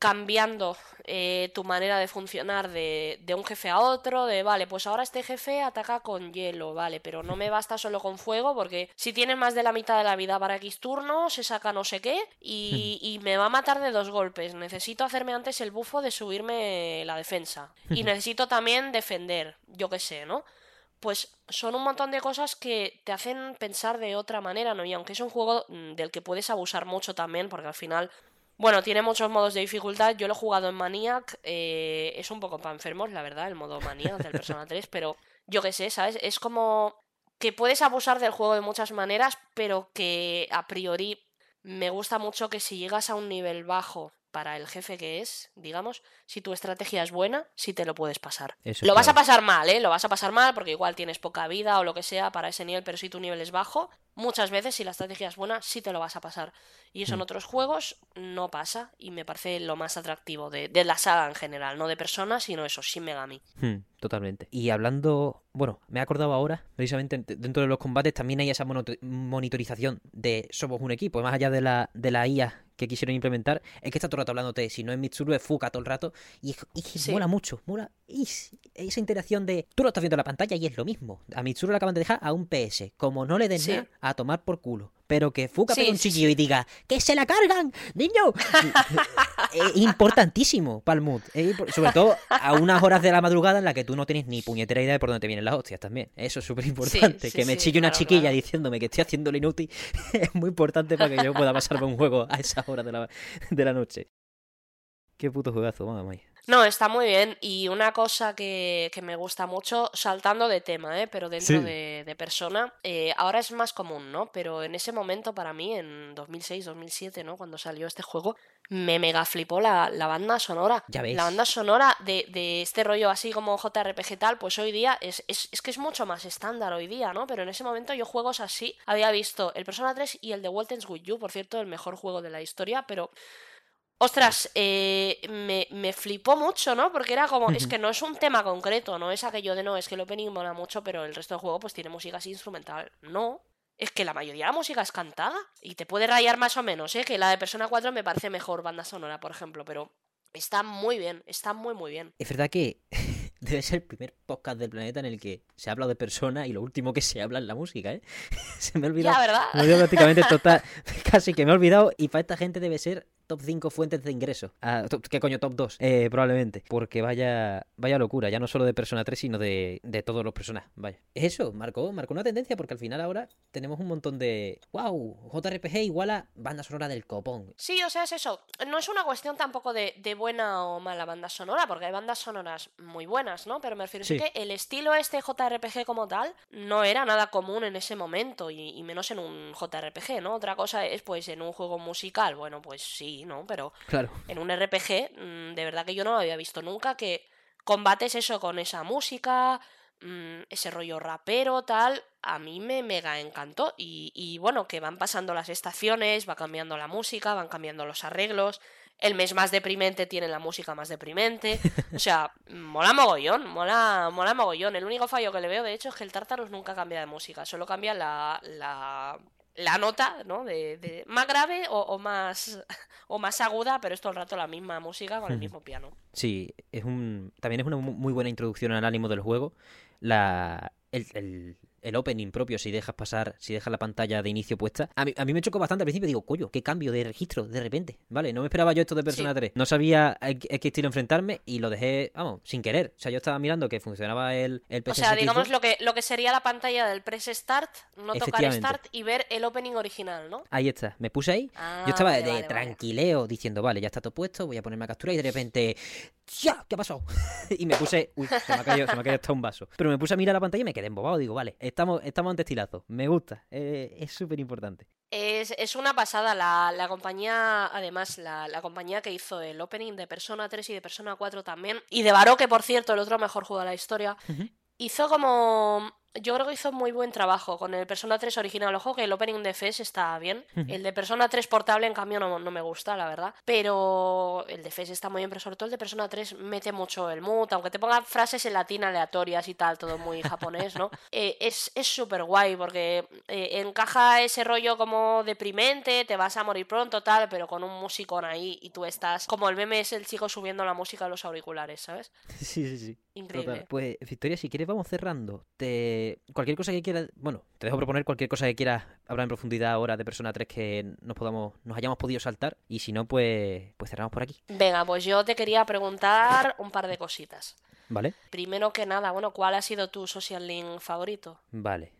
cambiando eh, tu manera de funcionar de, de un jefe a otro, de vale, pues ahora este jefe ataca con hielo, vale, pero no me basta solo con fuego porque si tiene más de la mitad de la vida para X turnos, se saca no sé qué y, y me va a matar de dos golpes. Necesito hacerme antes el bufo de subirme la defensa y necesito también defender, yo qué sé, ¿no? pues son un montón de cosas que te hacen pensar de otra manera, ¿no? Y aunque es un juego mm, del que puedes abusar mucho también, porque al final, bueno, tiene muchos modos de dificultad. Yo lo he jugado en Maniac, eh, es un poco para enfermos, la verdad, el modo Maniac del Persona 3, pero yo qué sé, ¿sabes? Es como que puedes abusar del juego de muchas maneras, pero que a priori me gusta mucho que si llegas a un nivel bajo para el jefe que es, digamos, si tu estrategia es buena, sí te lo puedes pasar. lo vas a pasar mal, ¿eh? Lo vas a pasar mal porque igual tienes poca vida o lo que sea para ese nivel, pero si tu nivel es bajo, muchas veces si la estrategia es buena, sí te lo vas a pasar. Y eso en mm. otros juegos no pasa y me parece lo más atractivo de, la saga en general, no de personas, sino eso, Shin Megami. Hmm, totalmente. Y hablando, bueno, me he acordado ahora, precisamente dentro de los combates también hay esa monitorización de somos un equipo, más allá de la, de la IA que quisieron implementar, es que está todo el rato hablándote, si no es Mitsuru, es Fuka todo el rato, y, y mola mucho, mola esa interacción de, tú lo estás viendo en la pantalla y es lo mismo, a Mitsuru le acaban de dejar a un PS, como no le den nada, a tomar por culo pero que Fuka sí, un chiquillo y diga ¡Que se la cargan, niño! es importantísimo para el mood. sobre todo a unas horas de la madrugada en la que tú no tienes ni puñetera idea de por dónde te vienen las hostias también. Eso es súper importante. que me chille una chiquilla diciéndome que estoy haciendo lo inútil es muy importante para que yo pueda pasarme un juego a esa hora de la, de la noche. Qué puto juegazo, mamá no, está muy bien. Y una cosa que, me gusta mucho, saltando de tema, ¿eh? pero dentro de, persona, eh, ahora es más común, ¿no? Pero en ese momento, para mí, en 2006-2007, ¿no? Cuando salió este juego, me mega flipó la, banda sonora. Ya ves. La banda sonora de, este rollo así como JRPG tal, pues hoy día es, es, es, que es mucho más estándar hoy día, ¿no? Pero en ese momento yo juegos así había visto el Persona 3 y el de Waltons With You, por cierto, el mejor juego de la historia, pero Ostras, eh, me, me, flipó mucho, ¿no? Porque era como, es que no es un tema concreto, no es aquello de no, es que el opening mola mucho, pero el resto del juego pues tiene música así instrumental. No, es que la mayoría de la música es cantada y te puede rayar más o menos, ¿eh? Que la de Persona 4 me parece mejor banda sonora, por ejemplo, pero está muy bien, está muy, muy bien. Es verdad que debe ser el primer podcast del planeta en el que se habla de persona y lo último que se habla es la música, ¿eh? se me ha olvidado. Ya, ¿verdad? Me he olvidado prácticamente total, casi que me he olvidado y para esta gente debe ser top 5 fuentes de ingreso. Ah, ¿Qué coño? Top 2, eh, probablemente. Porque vaya vaya locura, ya no solo de Persona 3, sino de, de todos los personajes. Vaya. Eso, marcó, marcó una tendencia porque al final ahora tenemos un montón de. ¡Wow! JRPG igual a banda sonora del copón. Sí, o sea, es eso. No es una cuestión tampoco de, de buena o mala banda sonora, porque hay bandas sonoras muy buenas, ¿no? Pero me refiero a que el estilo este JRPG como tal no era nada común en ese momento y, y menos en un JRPG, ¿no? Otra cosa es, pues, en un juego musical. Bueno, pues sí, ¿no? Pero en un RPG, mm, de verdad que yo no lo había visto nunca, que combates eso con esa música, mm, ese rollo rapero, tal, a mí me mega encantó. Y, y, bueno, que van pasando las estaciones, va cambiando la música, van cambiando los arreglos. El mes más deprimente tiene la música más deprimente. O sea, mola mogollón, mola, mola mogollón. El único fallo que le veo, de hecho, es que el Tartarus nunca cambia de música, solo cambia la, la la nota, ¿no? De, más grave o, más o más aguda, pero es todo el rato la misma música con el mismo piano. Sí, es un también es una muy buena introducción al ánimo del juego. La el, el opening propio, si dejas pasar, si dejas la pantalla de inicio puesta. A mí, a mí me chocó bastante al principio, digo, coño, qué cambio de registro de repente. Vale, no me esperaba yo esto de Persona 3. No sabía a, qué estilo enfrentarme y lo dejé, vamos, sin querer. O sea, yo estaba mirando que funcionaba el, el O sea, digamos lo que, lo que sería la pantalla del press start, no tocar start y ver el opening original, ¿no? Ahí está, me puse ahí. yo estaba ah, de tranquileo diciendo, vale, ya está todo puesto, voy a ponerme a captura y de repente, ¡ya! ¿Qué ha pasado? y me puse, uy, se me ha caído, se me ha caído hasta un vaso. Pero me puse a mirar la pantalla y me quedé embobado. Digo, vale, estamos, estamos ante estilazo. Me gusta. Eh, es súper importante. Es, una pasada. La, compañía, además, la, compañía que hizo el opening de Persona 3 y de Persona 4 también. Y de Baroque, por cierto, el otro mejor juego de la historia. Hizo como yo creo que hizo muy buen trabajo con el Persona 3 original. Ojo que el opening de FES está bien. El de Persona 3 portable, en cambio, no, me gusta, la verdad. Pero el de FES está muy bien, pero sobre todo el de Persona 3 mete mucho el mood. Aunque te ponga frases en latín aleatorias y tal, todo muy japonés, ¿no? Eh, es súper guay porque eh, encaja ese rollo como deprimente, te vas a morir pronto, tal, pero con un musicón ahí y tú estás. Como el meme es el chico subiendo la música a los auriculares, ¿sabes? Sí, sí, sí. Increíble. Pues, Victoria, si quieres, vamos cerrando. Te cualquier cosa que quieras, bueno, te dejo proponer cualquier cosa que quieras hablar en profundidad ahora de Persona 3 que nos podamos, nos hayamos podido saltar y si no, pues, pues cerramos por aquí. Venga, pues yo te quería preguntar un par de cositas. Vale. Primero que nada, bueno, ¿cuál ha sido tu social link favorito? Vale.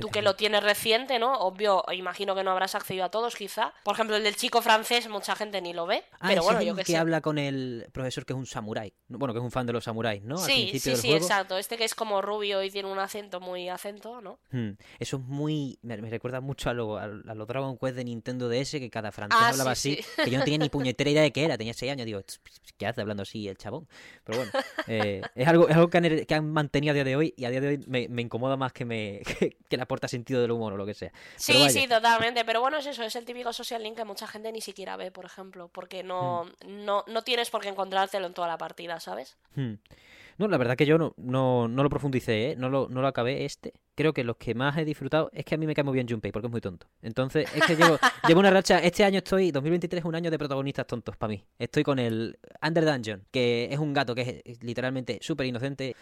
Tú que lo tienes reciente, ¿no? Obvio, imagino que no habrás accedido a todos, quizá. Por ejemplo, el del chico francés, mucha gente ni lo ve. Ah, pero bueno, yo que, que sé. habla con el profesor que es un samurái. Bueno, que es un fan de los samuráis, ¿no? Al Sí, principio sí, del sí, juego. exacto. Este que es como rubio y tiene un acento muy acento, ¿no? Hmm, Eso es muy. Me, me recuerda mucho a, lo- a, a los Dragon Quest de Nintendo DS, que cada francés Ah, hablaba sí, así. Que yo no tenía ni puñetera idea de qué era. Tenía 6 años. Digo, "Tss, ¿qué hace hablando así el chabón? Pero bueno, eh, es algo, es algo que, han, que han mantenido a día de hoy. Y a día de hoy me, me incomoda más que, me, que, que le aporta sentido del humor o lo que sea. Sí, vaya. sí, totalmente. Pero bueno, es eso, es el típico social link que mucha gente ni siquiera ve, por ejemplo, porque no, Hmm. no, no tienes por qué encontrártelo en toda la partida, ¿sabes? Hmm. No, la verdad que yo no, no, no lo profundicé, ¿eh? no, lo, no lo acabé este. Creo que los que más he disfrutado es que a mí me cae muy bien Junpei porque es muy tonto. Entonces, es que llevo, llevo una racha. Este año estoy, 2023 es un año de protagonistas tontos para mí. Estoy con el Under Dungeon, que es un gato que es, es literalmente súper inocente.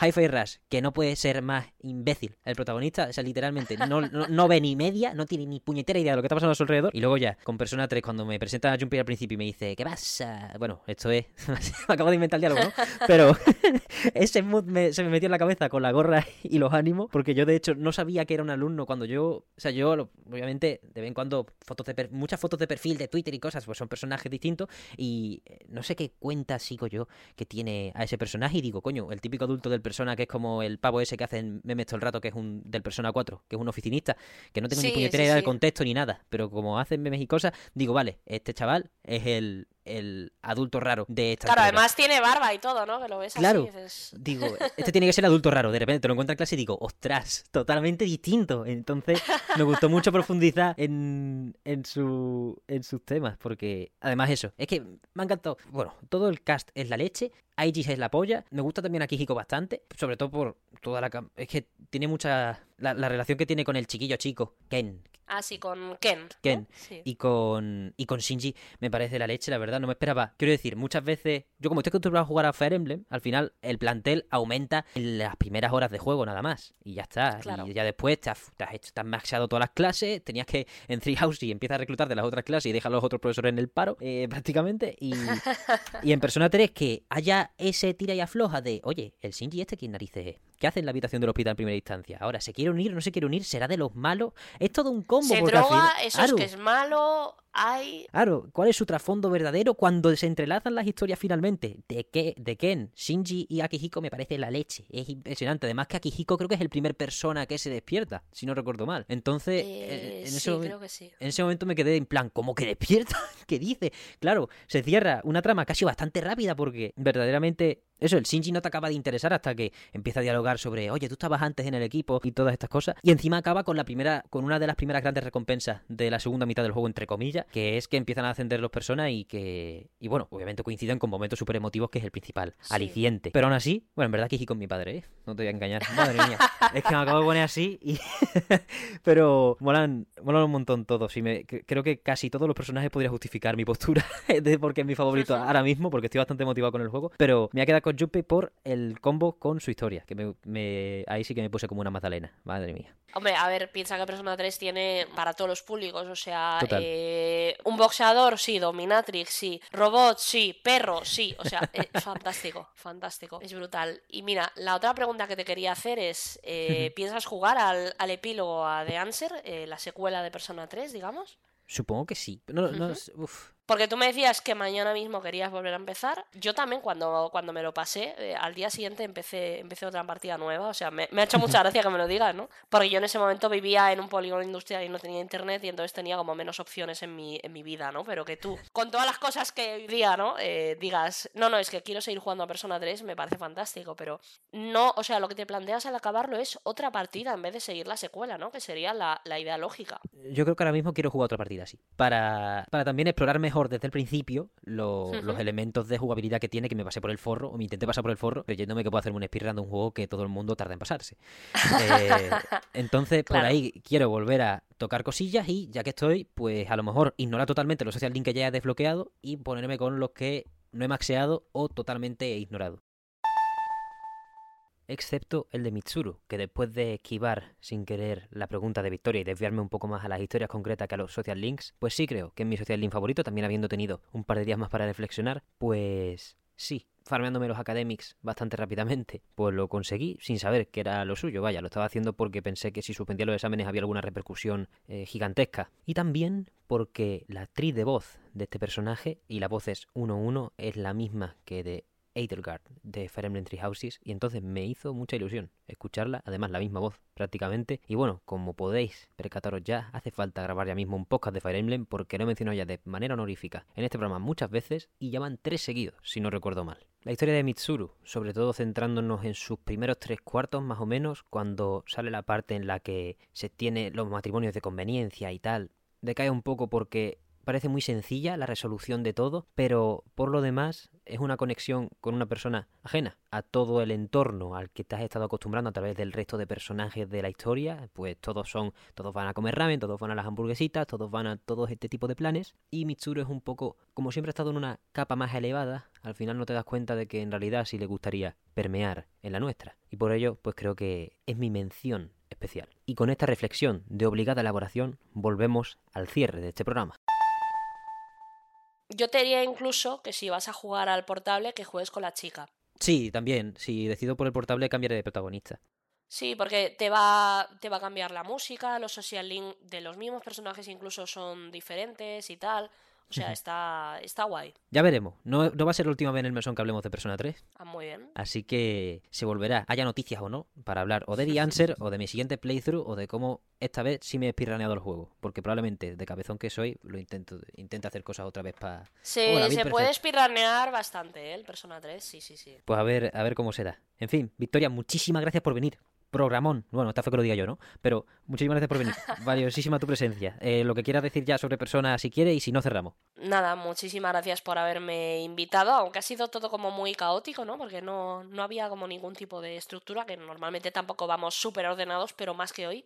Hi-Fi Rush, que no puede ser más imbécil el protagonista, o sea, literalmente no, no, no ve ni media, no tiene ni puñetera idea de lo que está pasando a su alrededor. Y luego ya, con Persona 3, cuando me presentan a Junpei al principio y me dice, ¿qué pasa? Bueno, esto es, acabo de inventar el diálogo, ¿no? Pero ese mood me- se me metió en la cabeza con la gorra y los ánimos, porque yo de hecho no sabía que era un alumno cuando yo, o sea, yo obviamente de vez en cuando fotos de per- muchas fotos de perfil de Twitter y cosas, pues son personajes distintos y eh, no sé qué cuenta sigo yo que tiene a ese personaje y digo, coño, el típico adulto del persona que es como el pavo ese que hacen memes todo el rato, que es un del persona 4, que es un oficinista, que no tengo ni puñetera sí, idea del contexto ni nada, pero como hacen memes y cosas, digo, vale, este chaval es el, el adulto raro de esta Claro, además tiene barba y todo, ¿no? Que lo ves Claro. así dices... Digo, este tiene que ser el adulto raro. De repente te lo encuentras en clase y digo, ostras, totalmente distinto. Entonces, me gustó mucho profundizar en, en, su, en sus temas, porque además eso, es que me ha encantado. Bueno, todo el cast es la leche. Aegis es la polla. Me gusta también a Kihiko bastante, sobre todo por toda la... Es que tiene mucha... La, la relación que tiene con el chiquillo chico, Ken. Ah, sí, con Ken. ¿no? Ken. Sí. Y con, y con Shinji me parece la leche, la verdad, no me esperaba. Quiero decir, muchas veces, yo como estoy acostumbrado a jugar a Fire Emblem, al final el plantel aumenta en las primeras horas de juego nada más. Y ya está. Claro. Y ya después te has, te has hecho, te has maxeado todas las clases, tenías que en Treehouse y empiezas a reclutar de las otras clases y dejas a los otros profesores en el paro, eh, prácticamente. Y, y en Persona 3 que haya ese tira y afloja de, oye, el Shinji este, ¿quién narices es? ¿Qué hace en la habitación del hospital en primera instancia? Ahora, ¿se quiere unir? ¿No se quiere unir? ¿Será de los malos? Es todo un combo. Se porque al droga, final- eso es que es malo, hay... Claro, ¿cuál es su trasfondo verdadero cuando se entrelazan las historias finalmente? De, que, de Ken, Shinji y Akihiko me parece la leche. Es impresionante. Además que Akihiko creo que es el primer persona que se despierta, si no recuerdo mal. Entonces, Eh, en, sí, ese momen- creo que sí. en ese momento me quedé en plan, ¿cómo que despierta? ¿Qué dice? Claro, se cierra una trama casi bastante rápida porque verdaderamente... Eso, el Shinji no te acaba de interesar hasta que empieza a dialogar sobre, oye, tú estabas antes en el equipo y todas estas cosas. Y encima acaba con la primera, con una de las primeras grandes recompensas de la segunda mitad del juego, entre comillas, que es que empiezan a ascender los personas y que, y bueno, obviamente coinciden con momentos súper emotivos, que es el principal, Sí. aliciente. Pero aún así, bueno, en verdad que con mi padre, ¿eh? No te voy a engañar. Madre mía. es que me acabo de poner así y... Pero molan, molan un montón todos. Y me, cre- creo que casi todos los personajes podría justificar mi postura de porque es mi favorito ahora mismo, porque estoy bastante motivado con el juego. Pero me voy a quedar con Junpei por el combo con su historia. Que me, me- ahí sí que me puse como una magdalena. Madre mía. Hombre, a ver, piensa que Persona 3 tiene para todos los públicos, o sea, eh, un boxeador, sí, dominatrix, sí, robot, sí, perro, sí, o sea, eh, fantástico, fantástico, es brutal. Y mira, la otra pregunta que te quería hacer es, eh, ¿piensas jugar al, al epílogo a The Answer, eh, la secuela de Persona 3, digamos? Supongo que sí. No, no, Ujú. uf. Porque tú me decías que mañana mismo querías volver a empezar. Yo también cuando, cuando me lo pasé, eh, al día siguiente empecé, empecé otra partida nueva. O sea, me, ha hecho mucha gracia que me lo digas, ¿no? Porque yo en ese momento vivía en un polígono industrial y no tenía internet y entonces tenía como menos opciones en mi, en mi vida, ¿no? Pero que tú, con todas las cosas que día, ¿no? Eh, digas, no, no, es que quiero seguir jugando a Persona 3, me parece fantástico, pero no, o sea, lo que te planteas al acabarlo es otra partida en vez de seguir la secuela, ¿no? Que sería la, la idea lógica. Yo creo que ahora mismo quiero jugar otra partida así. Para, para también explorar mejor desde el principio lo- los elementos de jugabilidad que tiene, que me pasé por el forro, o me intenté pasar por el forro, creyéndome que puedo hacerme un speedrun de un juego que todo el mundo tarda en pasarse. Eh, entonces, por ahí quiero volver a tocar cosillas y ya que estoy, pues a lo mejor ignorar totalmente los social link que ya he desbloqueado y ponerme con los que no he maxeado o totalmente he ignorado. Excepto el de Mitsuru, que después de esquivar sin querer la pregunta de Victoria y desviarme un poco más a las historias concretas que a los social links, pues sí creo que es mi social link favorito, también habiendo tenido un par de días más para reflexionar, pues sí, farmeándome los academics bastante rápidamente, pues lo conseguí sin saber que era lo suyo. Vaya, lo estaba haciendo porque pensé que si suspendía los exámenes había alguna repercusión eh, gigantesca. Y también porque la actriz de voz de este personaje, y la voz es 1-1, es la misma que de Edelgard de Fire Emblem Three Houses y entonces me hizo mucha ilusión escucharla, además la misma voz prácticamente. Y bueno, como podéis percataros ya, hace falta grabar ya mismo un podcast de Fire Emblem porque lo he mencionado ya de manera honorífica en este programa muchas veces y ya van tres seguidos, si no recuerdo mal. La historia de Mitsuru, sobre todo centrándonos en sus primeros tres cuartos más o menos, cuando sale la parte en la que se tiene los matrimonios de conveniencia y tal, decae un poco porque parece muy sencilla la resolución de todo, pero por lo demás es una conexión con una persona ajena a todo el entorno al que te has estado acostumbrando a través del resto de personajes de la historia, pues todos son, todos van a comer ramen, todos van a las hamburguesitas, todos van a todo este tipo de planes, y Mitsuru es un poco, como siempre ha estado en una capa más elevada, al final no te das cuenta de que en realidad sí le gustaría permear en la nuestra, y por ello pues creo que es mi mención especial. Y con esta reflexión de obligada elaboración volvemos al cierre de este programa. Yo te diría incluso que si vas a jugar al portable, que juegues con la chica. Sí, también. Si decido por el portable, cambiaré de protagonista. Sí, porque te va, te va a cambiar la música, los social link de los mismos personajes incluso son diferentes y tal. O sea, está, está guay. Ya veremos. No, no va a ser la última vez en el mesón que hablemos de Persona 3. Ah, muy bien. Así que se volverá, haya noticias o no, para hablar o de The Answer o de mi siguiente playthrough o de cómo esta vez sí me he espirraneado el juego. Porque probablemente, de cabezón que soy, lo intento, intento hacer cosas otra vez para... Sí, se puede espirranear bastante, ¿eh? El Persona 3, sí, sí, sí. Pues a ver, a ver cómo será. En fin, Victoria, muchísimas gracias por venir programón. Bueno, está feo que lo diga yo, ¿no? Pero muchísimas gracias por venir. Valiosísima tu presencia. Eh, lo que quieras decir ya sobre persona si quiere y si no cerramos. Nada, muchísimas gracias por haberme invitado, aunque ha sido todo como muy caótico, ¿no? Porque no, no había como ningún tipo de estructura, que normalmente tampoco vamos súper ordenados, pero más que hoy.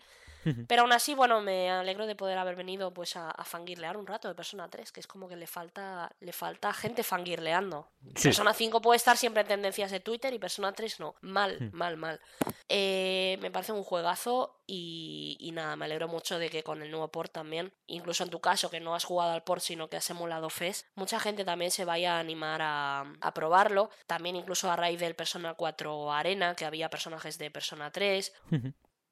Pero aún así, bueno, me alegro de poder haber venido pues a, a fangirlear un rato de Persona 3, que es como que le falta, le falta gente fangirleando. Persona 5 puede estar siempre en tendencias de Twitter y Persona 3 no. Mal, mal, mal. Eh, me parece un juegazo y, y, nada, me alegro mucho de que con el nuevo port también, incluso en tu caso que no has jugado al port sino que has emulado FES, mucha gente también se vaya a animar a, a probarlo. También incluso a raíz del Persona 4 Arena, que había personajes de Persona 3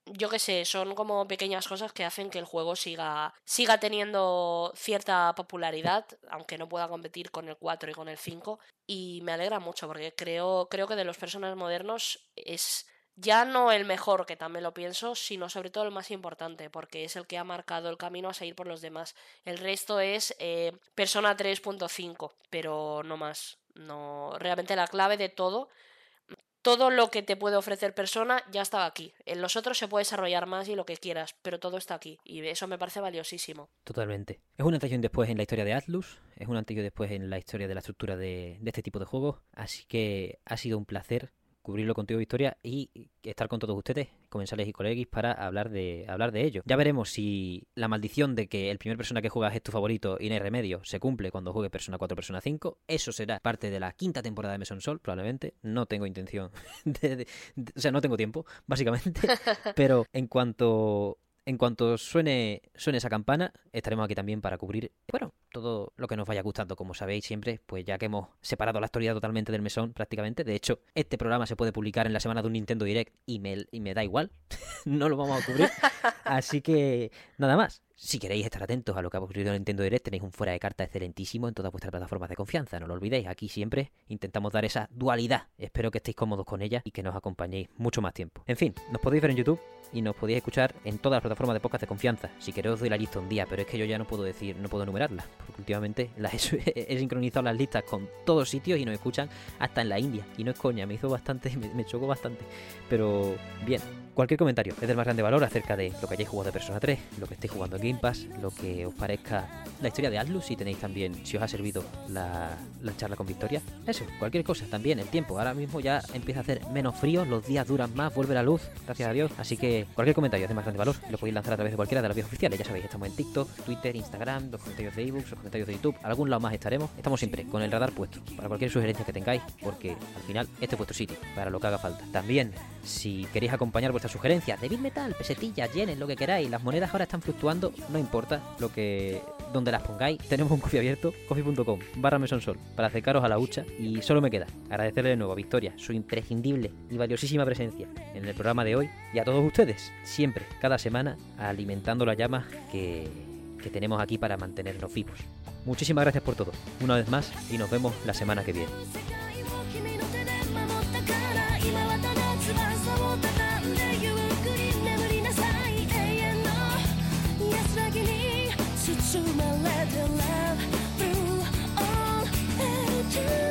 yo qué sé, son como pequeñas cosas que hacen que el juego siga, siga teniendo cierta popularidad, aunque no pueda competir con el 4 y con el 5. Y me alegra mucho porque creo, creo que de los personajes modernos es ya no el mejor, que también lo pienso, sino sobre todo el más importante, porque es el que ha marcado el camino a seguir por los demás. El resto es eh, Persona 3.5, pero no más. No, realmente la clave de todo todo lo que te puede ofrecer persona ya estaba aquí. En los otros se puede desarrollar más y lo que quieras, pero todo está aquí. Y eso me parece valiosísimo. Totalmente. Es un antes después en la historia de Atlus, es un antes después en la historia de la estructura de, de este tipo de juegos. Así que ha sido un placer cubrirlo contigo, Victoria, y estar con todos ustedes, comensales y colegis, para hablar de, hablar de ello. Ya veremos si la maldición de que el primer persona que juegas es tu favorito y no hay remedio se cumple cuando juegue Persona 4 Persona 5. Eso será parte de la quinta temporada de Meson Sol, probablemente. No tengo intención de, O sea, no tengo tiempo, básicamente. Pero en cuanto en cuanto suene, suene esa campana, estaremos aquí también para cubrir, bueno, todo lo que nos vaya gustando, como sabéis siempre, pues ya que hemos separado la historia totalmente del mesón prácticamente. De hecho, este programa se puede publicar en la semana de un Nintendo Direct y me, y me da igual, no lo vamos a cubrir. Así que nada más. Si queréis estar atentos a lo que ha ocurrido en Nintendo Direct, tenéis un fuera de carta excelentísimo en todas vuestras plataformas de confianza. No lo olvidéis, aquí siempre intentamos dar esa dualidad. Espero que estéis cómodos con ella y que nos acompañéis mucho más tiempo. En fin, nos podéis ver en YouTube y nos podéis escuchar en todas las plataformas de podcast de confianza. Si queréis os doy la lista un día, pero es que yo ya no puedo decir, no puedo enumerarla, porque últimamente las he, sincronizado las listas con todos sitios y nos escuchan hasta en la India. Y no es coña, me hizo bastante, me, me chocó bastante. Pero bien, Cualquier comentario es del más grande valor acerca de lo que hayáis jugado de Persona 3, lo que estéis jugando en Game Pass, lo que os parezca la historia de Atlus, si tenéis también, si os ha servido la, charla con Victoria. Eso, cualquier cosa, también el tiempo. Ahora mismo ya empieza a hacer menos frío, los días duran más, vuelve la luz, gracias a Dios. Así que cualquier comentario es de más grande valor, lo podéis lanzar a través de cualquiera de las vías oficiales. Ya sabéis, estamos en TikTok, Twitter, Instagram, los comentarios de ebooks, los comentarios de YouTube, algún lado más estaremos. Estamos siempre con el radar puesto para cualquier sugerencia que tengáis, porque al final este es vuestro sitio, para lo que haga falta. También, si queréis acompañar vuestras sugerencias. David Metal, pesetillas, yenes, lo que queráis. Las monedas ahora están fluctuando, no importa lo que donde las pongáis. Tenemos un coffee abierto, coffee.com barra mesonsol, para acercaros a la hucha. Y solo me queda agradecerle de nuevo a Victoria su imprescindible y valiosísima presencia en el programa de hoy y a todos ustedes, siempre, cada semana, alimentando la llama que, que tenemos aquí para mantenernos vivos. Muchísimas gracias por todo, una vez más, y nos vemos la semana que viene. you.